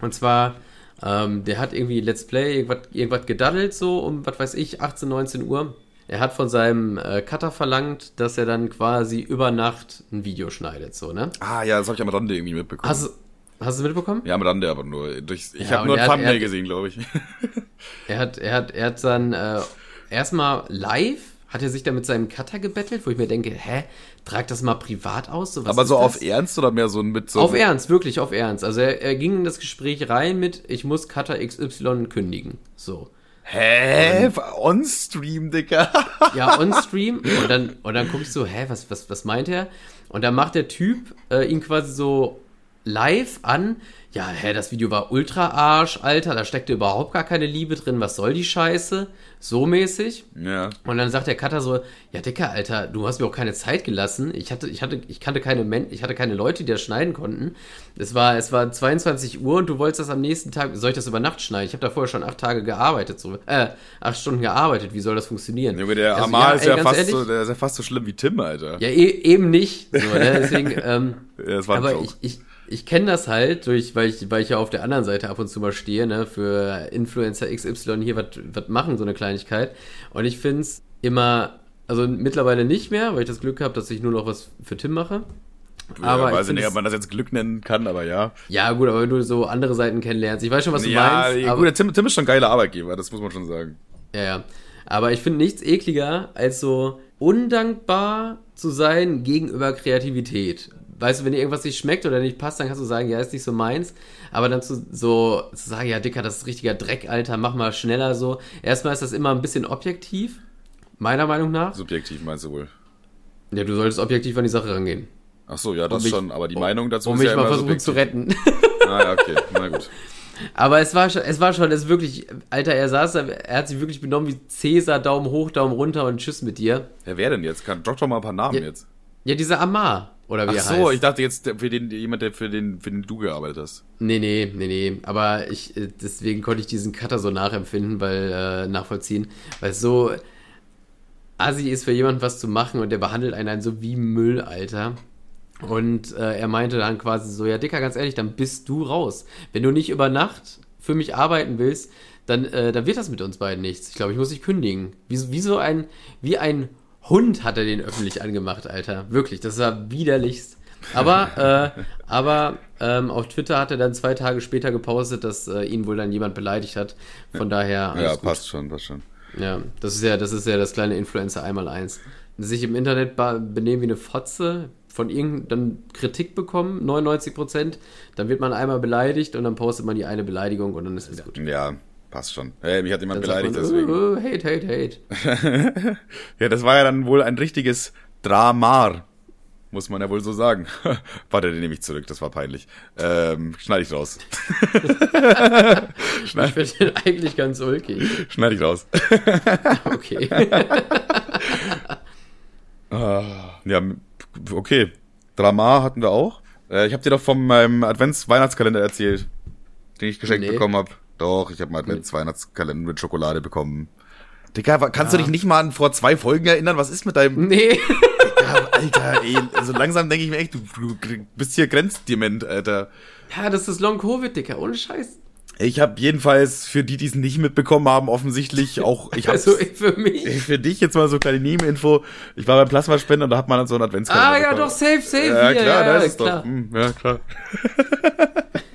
Speaker 2: Und zwar, ähm, der hat irgendwie Let's Play irgendwas, irgendwas gedaddelt, so um, was weiß ich, 18, 19 Uhr. Er hat von seinem äh, Cutter verlangt, dass er dann quasi über Nacht ein Video schneidet, so, ne?
Speaker 1: Ah ja, das habe ich am Rande irgendwie mitbekommen.
Speaker 2: Hast, du- hast du es mitbekommen?
Speaker 1: ja, am Rande aber nur. Durch, ich
Speaker 2: Ja,
Speaker 1: habe nur ein Thumbnail
Speaker 2: hat-
Speaker 1: gesehen, glaube ich.
Speaker 2: Er hat, er hat, er hat dann äh, erstmal live, hat er sich da mit seinem Cutter gebettelt, wo ich mir denke, hä, trag das mal privat aus? So,
Speaker 1: aber so
Speaker 2: das?
Speaker 1: auf Ernst oder mehr so mit so.
Speaker 2: Auf Ernst, wirklich auf Ernst. Also er, er ging in das Gespräch rein mit, ich muss Cutter XY kündigen. So.
Speaker 1: Hä? On Stream, Dicker.
Speaker 2: Ja, on Stream. und dann, und dann guck ich so, hä, was, was, was meint er? Und dann macht der Typ äh, ihn quasi so live an. Ja, hä, das Video war ultra Arsch, Alter. Da steckte überhaupt gar keine Liebe drin. Was soll die Scheiße? So mäßig.
Speaker 1: ja.
Speaker 2: Und dann sagt der Cutter so, ja Dicker, Alter, du hast mir auch keine Zeit gelassen. Ich hatte, ich hatte, ich kannte keine Men ich hatte keine Leute, die das schneiden konnten. Es war, es war 22 Uhr und du wolltest das am nächsten Tag, soll ich das über Nacht schneiden? Ich habe da vorher schon acht Tage gearbeitet, so, äh, acht Stunden gearbeitet. Wie soll das funktionieren?
Speaker 1: Junge, der
Speaker 2: Also,
Speaker 1: Amar ist
Speaker 2: ey,
Speaker 1: ja fast
Speaker 2: ehrlich,
Speaker 1: so, der ist ja fast so schlimm wie Tim, Alter.
Speaker 2: Ja, e eben nicht. So, ne? Deswegen, ähm,
Speaker 1: Ja, das war ein
Speaker 2: aber
Speaker 1: Joke.
Speaker 2: ich, ich, ich kenne das halt, durch, weil, ich, weil ich ja auf der anderen Seite ab und zu mal stehe, ne, für Influencer XY hier was machen, so eine Kleinigkeit. Und ich finde es immer, also mittlerweile nicht mehr, weil ich das Glück habe, dass ich nur noch was für Tim mache. Aber
Speaker 1: ja,
Speaker 2: ich
Speaker 1: weiß ich nicht, ob man das jetzt Glück nennen kann, aber ja.
Speaker 2: Ja, gut, aber wenn du so andere Seiten kennenlernst, ich weiß schon, was du
Speaker 1: ja,
Speaker 2: meinst. aber,
Speaker 1: gut, der Tim, Tim ist schon ein geiler Arbeitgeber, das muss man schon sagen.
Speaker 2: Ja, ja. Aber ich finde nichts ekliger, als so undankbar zu sein gegenüber Kreativität. Weißt du, wenn dir irgendwas nicht schmeckt oder nicht passt, dann kannst du sagen, ja, ist nicht so meins. Aber dann zu, so zu sagen, ja, Dicker, das ist richtiger Dreck, Alter, mach mal schneller so. Erstmal ist das immer ein bisschen objektiv, meiner Meinung nach.
Speaker 1: Subjektiv meinst du wohl.
Speaker 2: Ja, du solltest objektiv an die Sache rangehen.
Speaker 1: Ach so, ja, das
Speaker 2: mich-
Speaker 1: schon, aber die Meinung dazu
Speaker 2: Um
Speaker 1: ist
Speaker 2: mich
Speaker 1: ja
Speaker 2: mal versuchen zu retten.
Speaker 1: Ah, ja, okay, na gut.
Speaker 2: Aber es war schon, es war schon, es ist wirklich, Alter, er saß da, er hat sich wirklich benommen wie Cäsar, Daumen hoch, Daumen runter und Tschüss mit dir.
Speaker 1: Ja, wer denn jetzt? Kann, drop doch mal ein paar Namen
Speaker 2: Ja,
Speaker 1: jetzt.
Speaker 2: Ja, dieser Amar, oder wie
Speaker 1: Ach
Speaker 2: er
Speaker 1: so,
Speaker 2: heißt.
Speaker 1: ich dachte jetzt für den jemand, der für den für den du gearbeitet hast.
Speaker 2: Nee, nee, nee, nee. Aber ich, äh, deswegen konnte ich diesen Cutter so nachempfinden, weil, äh, nachvollziehen, weil es so assi ist für jemanden was zu machen und der behandelt einen dann so wie Müll, Alter. Und äh, er meinte dann quasi so, ja, Dicker, ganz ehrlich, dann bist du raus. Wenn du nicht über Nacht für mich arbeiten willst, dann, äh, dann wird das mit uns beiden nichts. Ich glaube, ich muss dich kündigen. Wie, so- wie so ein, wie ein Hund hat er den öffentlich angemacht, Alter. Wirklich, das war widerlichst. Aber, äh, aber ähm, auf Twitter hat er dann zwei Tage später gepostet, dass äh, ihn wohl dann jemand beleidigt hat. Von daher
Speaker 1: ja,
Speaker 2: gut.
Speaker 1: passt schon, passt schon.
Speaker 2: Ja, das ist ja, das ist ja das kleine Influencer einmal eins. Sich im Internet benehmen wie eine Fotze, von irgendeinem Kritik bekommen, 99 Prozent, dann wird man einmal beleidigt und dann postet man die eine Beleidigung und dann ist es gut.
Speaker 1: Ja, passt schon. Hey, mich hat jemand
Speaker 2: Dann
Speaker 1: beleidigt,
Speaker 2: man,
Speaker 1: deswegen.
Speaker 2: äh, hate, hate, hate.
Speaker 1: Ja, das war ja dann wohl ein richtiges Dramar. Muss man ja wohl so sagen. Warte, den nehme ich zurück, das war peinlich. Ähm, schneide ich raus.
Speaker 2: Ich finde den eigentlich ganz ulkig.
Speaker 1: Schneide ich raus.
Speaker 2: Okay.
Speaker 1: Ah, ja, okay. Dramar hatten wir auch. Äh, ich habe dir doch von meinem Advents-Weihnachtskalender erzählt, den ich geschenkt
Speaker 2: Nee.
Speaker 1: bekommen habe. Doch, ich habe einen Advents-Weihnachtskalender mit Schokolade bekommen. Digga, kannst du dich nicht mal an vor zwei Folgen erinnern? Was ist mit deinem...
Speaker 2: Nee.
Speaker 1: Ja, Alter, ey, also langsam denke ich mir echt, du, du bist hier grenzdement, Alter.
Speaker 2: Ja, das ist Long Covid, Dicker, ohne Scheiß.
Speaker 1: Ich habe jedenfalls für die, die es nicht mitbekommen haben, offensichtlich auch, ich habe
Speaker 2: Also für mich.
Speaker 1: für dich jetzt mal so kleine Nebeninfo. Ich war beim Plasmaspender und da hat man dann so einen Adventskalender
Speaker 2: Ah ja,
Speaker 1: bekommen.
Speaker 2: doch, safe, safe.
Speaker 1: Ja,
Speaker 2: hier,
Speaker 1: klar,
Speaker 2: ja,
Speaker 1: da
Speaker 2: ja,
Speaker 1: ist es
Speaker 2: klar.
Speaker 1: doch. Hm, ja, klar.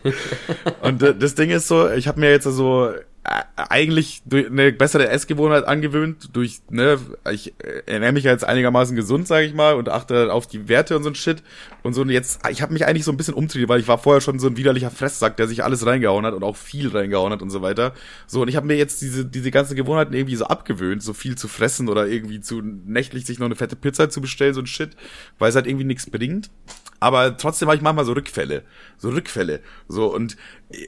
Speaker 1: und äh, das Ding ist so, ich habe mir jetzt so äh, eigentlich durch eine bessere Essgewohnheit angewöhnt, durch, ne, ich äh, ernähre mich jetzt einigermaßen gesund, sage ich mal, und achte auf die Werte und so ein Shit. Und so und jetzt, ich habe mich eigentlich so ein bisschen umtrainiert, weil ich war vorher schon so ein widerlicher Fresssack, der sich alles reingehauen hat und auch viel reingehauen hat und so weiter. So, und ich habe mir jetzt diese, diese ganzen Gewohnheiten irgendwie so abgewöhnt, so viel zu fressen oder irgendwie zu nächtlich sich noch eine fette Pizza zu bestellen, so ein Shit, weil es halt irgendwie nichts bringt. Aber trotzdem habe ich manchmal so Rückfälle. So Rückfälle. So, und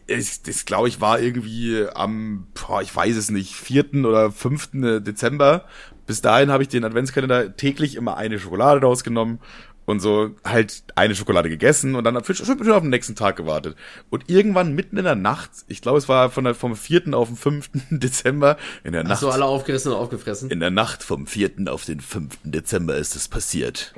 Speaker 1: ich, das glaube ich war irgendwie am, boah, ich weiß es nicht, vierten oder fünften Dezember. Bis dahin habe ich den Adventskalender täglich immer eine Schokolade rausgenommen und so halt eine Schokolade gegessen und dann schon auf den nächsten Tag gewartet. Und irgendwann mitten in der Nacht, ich glaube, es war von der, vom vierten auf den fünften Dezember, in der Nacht.
Speaker 2: Hast du alle aufgerissen und aufgefressen?
Speaker 1: In der Nacht vom vierten auf den fünften Dezember ist es passiert.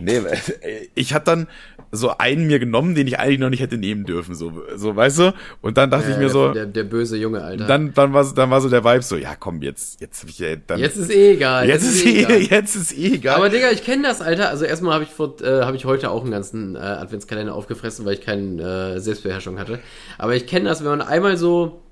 Speaker 1: Nee, ich hatte dann so einen mir genommen, den ich eigentlich noch nicht hätte nehmen dürfen, so, so weißt du? Und dann dachte ja, ich mir
Speaker 2: der,
Speaker 1: so,
Speaker 2: der, der böse Junge, Alter.
Speaker 1: Dann, dann war, dann war so der Vibe so, ja, komm, jetzt, jetzt ich ja, dann.
Speaker 2: Jetzt ist eh egal.
Speaker 1: Jetzt, jetzt ist eh, egal. jetzt ist eh egal.
Speaker 2: Aber Digga, ich kenne das, Alter. Also erstmal habe ich vor, äh, habe ich heute auch einen ganzen äh, Adventskalender aufgefressen, weil ich keine äh, Selbstbeherrschung hatte. Aber ich kenne das, wenn man einmal so,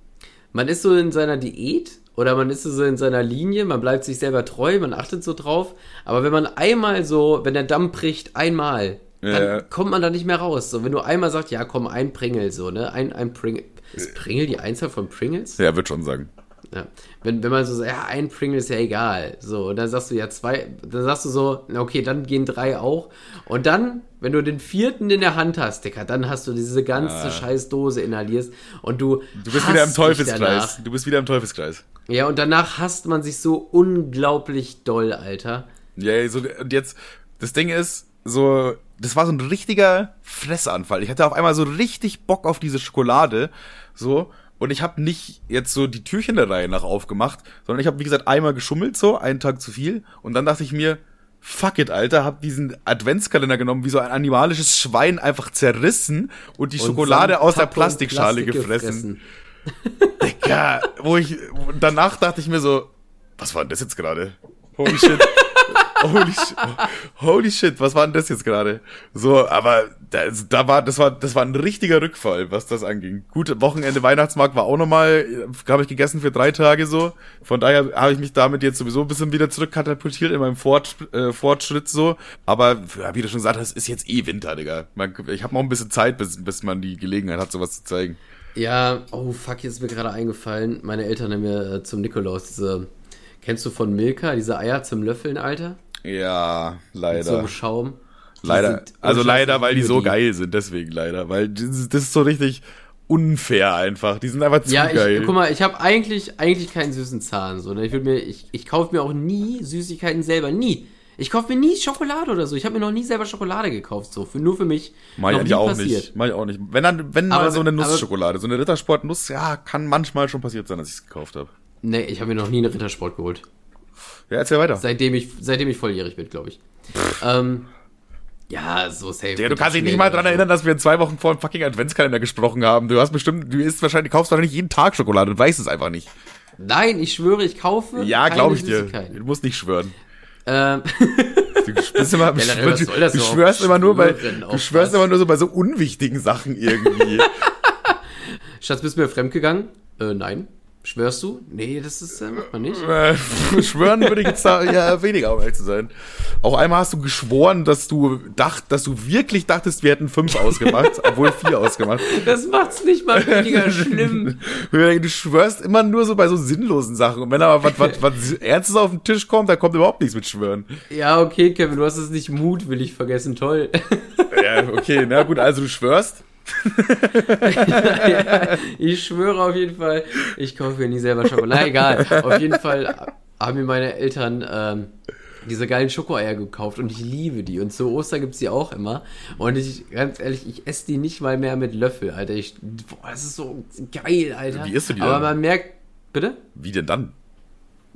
Speaker 2: man ist so in seiner Diät oder man ist so in seiner Linie, man bleibt sich selber treu, man achtet so drauf. Aber wenn man einmal so, wenn der Damm bricht, einmal, dann ja. kommt man da nicht mehr raus. So, wenn du einmal sagst, ja, komm, ein Pringel, so, ne? Ein, ein Pringel. Ist Pringel die Einzahl von Pringles?
Speaker 1: Ja, wird schon sagen.
Speaker 2: Ja. Wenn, wenn man so sagt, ja, ein Pringle ist ja egal. So, und dann sagst du ja zwei, dann sagst du so, okay, dann gehen drei auch. Und dann, wenn du den vierten in der Hand hast, Dicker, dann hast du diese ganze ah. scheiß Dose inhalierst und du.
Speaker 1: Du bist wieder im Teufelskreis. Du bist wieder im Teufelskreis.
Speaker 2: Ja, und danach hasst man sich so unglaublich doll, Alter.
Speaker 1: Ja, so, und jetzt, das Ding ist, so, das war so ein richtiger Fressanfall. Ich hatte auf einmal so richtig Bock auf diese Schokolade, so, und ich habe nicht jetzt so die Türchen der Reihe nach aufgemacht, sondern ich habe, wie gesagt, einmal geschummelt, so, einen Tag zu viel, und dann dachte ich mir, fuck it, Alter, hab diesen Adventskalender genommen, wie so ein animalisches Schwein einfach zerrissen und die und Schokolade aus der Plastikschale Plastik gefressen. gefressen. Digga, wo ich, danach dachte ich mir so, was war denn das jetzt gerade? Holy shit. Holy, shit, holy shit, was war denn das jetzt gerade? So, aber das, da war, das war, das war ein richtiger Rückfall, was das anging. Gut, Wochenende Weihnachtsmarkt war auch nochmal, habe ich gegessen für drei Tage so. Von daher habe ich mich damit jetzt sowieso ein bisschen wieder zurückkatapultiert in meinem Fort, äh, Fortschritt so. Aber ja, wie du schon gesagt hast, ist jetzt eh Winter, Digga. Man, ich habe noch ein bisschen Zeit, bis, bis man die Gelegenheit hat, sowas zu zeigen.
Speaker 2: Ja, oh fuck, jetzt ist mir gerade eingefallen. Meine Eltern haben mir äh, zum Nikolaus diese, kennst du von Milka, diese Eier zum Löffeln, Alter?
Speaker 1: Ja, leider. Mit so
Speaker 2: einem Schaum.
Speaker 1: Die leider. Also leider, weil die so die. geil sind, deswegen leider. Weil das, das, ist so richtig unfair einfach. Die sind einfach zu
Speaker 2: ja,
Speaker 1: geil.
Speaker 2: Ich, guck mal, ich habe eigentlich, eigentlich keinen süßen Zahn. So, ne? Ich, mir, ich, ich kaufe mir auch nie Süßigkeiten selber. Nie. Ich kaufe mir nie Schokolade oder so. Ich habe mir noch nie selber Schokolade gekauft, so für, nur für mich.
Speaker 1: Mach ich auch passiert. nicht. Mach ich auch nicht. Wenn dann, wenn aber, mal so eine Nussschokolade, so eine Rittersport-Nuss, ja, kann manchmal schon passiert sein, dass ich es gekauft habe.
Speaker 2: Nee, ich habe mir noch nie eine Rittersport geholt.
Speaker 1: Ja, erzähl weiter.
Speaker 2: Seitdem ich, seitdem ich volljährig bin, glaube ich. ähm, ja, so safe.
Speaker 1: Ja, du kannst dich nicht mal dran erinnern, dass wir in zwei Wochen vor dem fucking Adventskalender gesprochen haben. Du hast bestimmt, du isst wahrscheinlich, kaufst wahrscheinlich jeden Tag Schokolade und weißt es einfach nicht.
Speaker 2: Nein, ich schwöre, ich kaufe.
Speaker 1: Ja, glaube ich dir. Du musst nicht schwören.
Speaker 2: Ähm.
Speaker 1: Du, bist immer, Generell, du, du schwörst immer nur bei, du schwörst immer nur so bei so unwichtigen Sachen irgendwie.
Speaker 2: Schatz, bist du mir fremdgegangen? Äh, nein. Schwörst du? Nee, das ist, äh, macht man nicht.
Speaker 1: Schwören würde ich jetzt ja weniger, um ehrlich zu sein. Auch einmal hast du geschworen, dass du dacht, dass du wirklich dachtest, wir hätten fünf ausgemacht, obwohl vier ausgemacht.
Speaker 2: Das macht's nicht mal weniger schlimm.
Speaker 1: Du schwörst immer nur so bei so sinnlosen Sachen. Und wenn aber was, was, was Ernstes auf den Tisch kommt, dann kommt überhaupt nichts mit Schwören.
Speaker 2: Ja, okay, Kevin, du hast es nicht mutwillig vergessen, toll.
Speaker 1: Ja, okay, na gut, also du schwörst
Speaker 2: ja, ich schwöre auf jeden Fall, ich kaufe mir nie selber Schokolade. Na egal, auf jeden Fall haben mir meine Eltern ähm, diese geilen Schokoeier gekauft und ich liebe die. Und zu Ostern gibt es die auch immer. Und ich, ganz ehrlich, ich esse die nicht mal mehr mit Löffel, Alter. Ich, boah, das ist so geil, Alter.
Speaker 1: Wie isst du die
Speaker 2: Aber man merkt, bitte?
Speaker 1: Wie denn dann?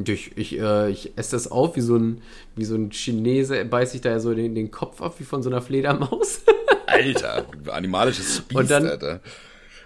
Speaker 2: Ich, ich, äh, ich esse das auf wie so ein, wie so ein Chinese, beißt sich da ja so den, den Kopf ab wie von so einer Fledermaus.
Speaker 1: Alter, animalisches Spieß, und dann, Alter.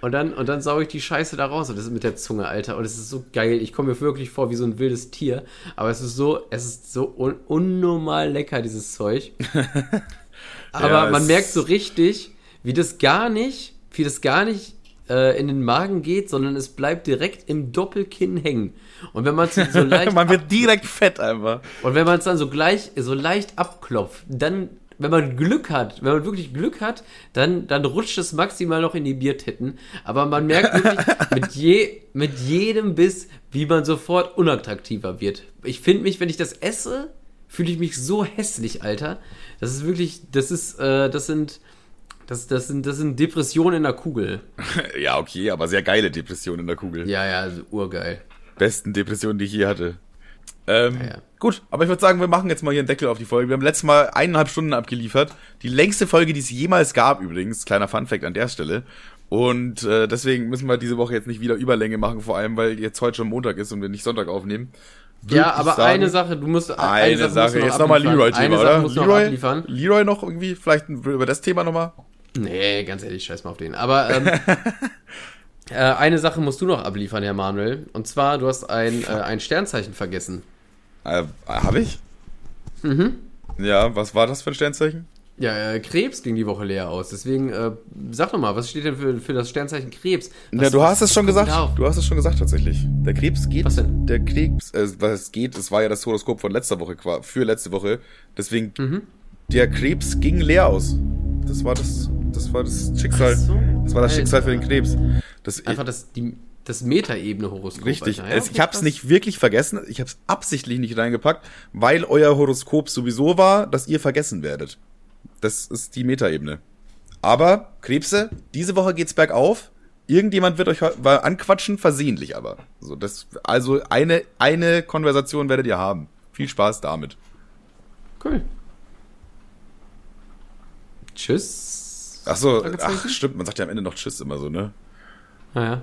Speaker 2: Und dann, und dann sauge ich die Scheiße da raus. Und das ist mit der Zunge, Alter. Und es ist so geil. Ich komme mir wirklich vor wie so ein wildes Tier. Aber es ist so, es ist so un unnormal lecker, dieses Zeug. Aber ja, man merkt so richtig, wie das gar nicht, wie das gar nicht äh, in den Magen geht, sondern es bleibt direkt im Doppelkinn hängen. Und wenn man es so leicht
Speaker 1: Man wird direkt fett einfach.
Speaker 2: und wenn man es dann so gleich so leicht abklopft, dann wenn man Glück hat, wenn man wirklich Glück hat, dann, dann rutscht es maximal noch in die Biertitten. Aber man merkt wirklich mit, je, mit jedem Biss, wie man sofort unattraktiver wird. Ich finde mich, wenn ich das esse, fühle ich mich so hässlich, Alter. Das ist wirklich, das ist, äh, das sind, das, das sind, das sind Depressionen in der Kugel.
Speaker 1: Ja, okay, aber sehr geile Depression in der Kugel.
Speaker 2: Ja, ja, also urgeil.
Speaker 1: Besten Depressionen, die ich je hatte. Ähm,
Speaker 2: Ja, ja.
Speaker 1: Gut, aber ich würde sagen, wir machen jetzt mal hier einen Deckel auf die Folge. Wir haben letztes Mal eineinhalb Stunden abgeliefert. Die längste Folge, die es jemals gab übrigens. Kleiner Funfact an der Stelle. Und äh, deswegen müssen wir diese Woche jetzt nicht wieder Überlänge machen, vor allem, weil jetzt heute schon Montag ist und wir nicht Sonntag aufnehmen. Würd
Speaker 2: Ja, aber
Speaker 1: sagen,
Speaker 2: eine Sache, du musst
Speaker 1: Eine,
Speaker 2: musst
Speaker 1: Sache.
Speaker 2: du noch
Speaker 1: Jetzt nochmal
Speaker 2: abliefern.
Speaker 1: Leroy-Thema,
Speaker 2: Eine Sache
Speaker 1: oder?
Speaker 2: musst noch
Speaker 1: Leroy,
Speaker 2: abliefern.
Speaker 1: Leroy noch irgendwie, vielleicht über das Thema nochmal?
Speaker 2: Nee, ganz ehrlich, scheiß mal auf den. Aber ähm, äh, eine Sache musst du noch abliefern, Herr Manuel. Und zwar, du hast ein, äh, ein Sternzeichen vergessen.
Speaker 1: Äh, habe ich?
Speaker 2: Mhm.
Speaker 1: Ja, was war das für ein Sternzeichen?
Speaker 2: Ja, äh, Krebs ging die Woche leer aus. Deswegen, äh, sag doch mal, was steht denn für, für das Sternzeichen Krebs? Was,
Speaker 1: ja, du hast es schon gesagt.
Speaker 2: auf?
Speaker 1: Du hast es schon gesagt tatsächlich. Der Krebs geht.
Speaker 2: Was denn?
Speaker 1: Der Krebs, äh, was geht, es war ja das Horoskop von letzter Woche für letzte Woche. Deswegen
Speaker 2: Mhm.
Speaker 1: der Krebs ging leer aus. Das war das, das war das Schicksal.
Speaker 2: So.
Speaker 1: Das war das
Speaker 2: Alter.
Speaker 1: Schicksal für den Krebs. Das
Speaker 2: Einfach das, die, das Metaebene-Horoskop.
Speaker 1: Richtig.
Speaker 2: Alter. Ja,
Speaker 1: Es- ich hab's
Speaker 2: krass.
Speaker 1: nicht wirklich vergessen. Ich hab's absichtlich nicht reingepackt, weil euer Horoskop sowieso war, dass ihr vergessen werdet. Das ist die Metaebene. Aber, Krebse, diese Woche geht's bergauf. Irgendjemand wird euch anquatschen, versehentlich aber. So, das, also eine, eine Konversation werdet ihr haben. Viel Spaß damit.
Speaker 2: Cool. Tschüss.
Speaker 1: Ach so, ach, stimmt, man sagt ja am Ende noch Tschüss immer so, ne?
Speaker 2: Naja.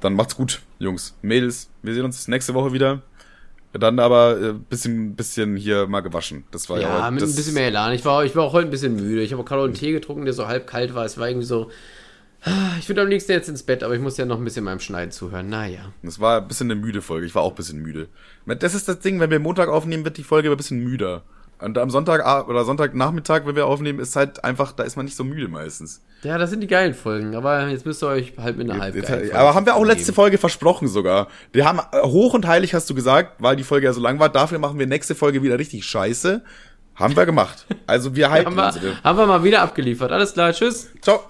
Speaker 1: Dann macht's gut, Jungs, Mädels. Wir sehen uns nächste Woche wieder. Dann aber äh, bisschen, bisschen hier mal gewaschen. Das war ja,
Speaker 2: Ja, mit
Speaker 1: das,
Speaker 2: ein bisschen mehr Elan. Ich war, ich war auch heute ein bisschen müde. Ich habe gerade einen Tee getrunken, der so halb kalt war. Es war irgendwie so. ah, Ich würde am liebsten jetzt ins Bett, aber ich muss ja noch ein bisschen meinem Schneiden zuhören. Naja.
Speaker 1: Das war ein bisschen eine müde Folge. Ich war auch ein bisschen müde. Das ist das Ding, wenn wir Montag aufnehmen, wird die Folge ein bisschen müder. Und am Sonntag oder Sonntagnachmittag, wenn wir aufnehmen, ist halt einfach, da ist man nicht so müde meistens.
Speaker 2: Ja, das sind die geilen Folgen, aber jetzt müsst ihr euch halt mit einer halb
Speaker 1: Jetzt,
Speaker 2: geilen Folge
Speaker 1: aber haben wir auch letzte
Speaker 2: zufrieden
Speaker 1: Folge versprochen sogar. Wir haben äh, hoch und heilig hast du gesagt, weil die Folge ja so lang war. Dafür machen wir nächste Folge wieder richtig scheiße. Haben wir gemacht. Also wir halten
Speaker 2: geben. Haben wir, haben wir mal wieder abgeliefert. Alles klar, tschüss.
Speaker 1: Ciao.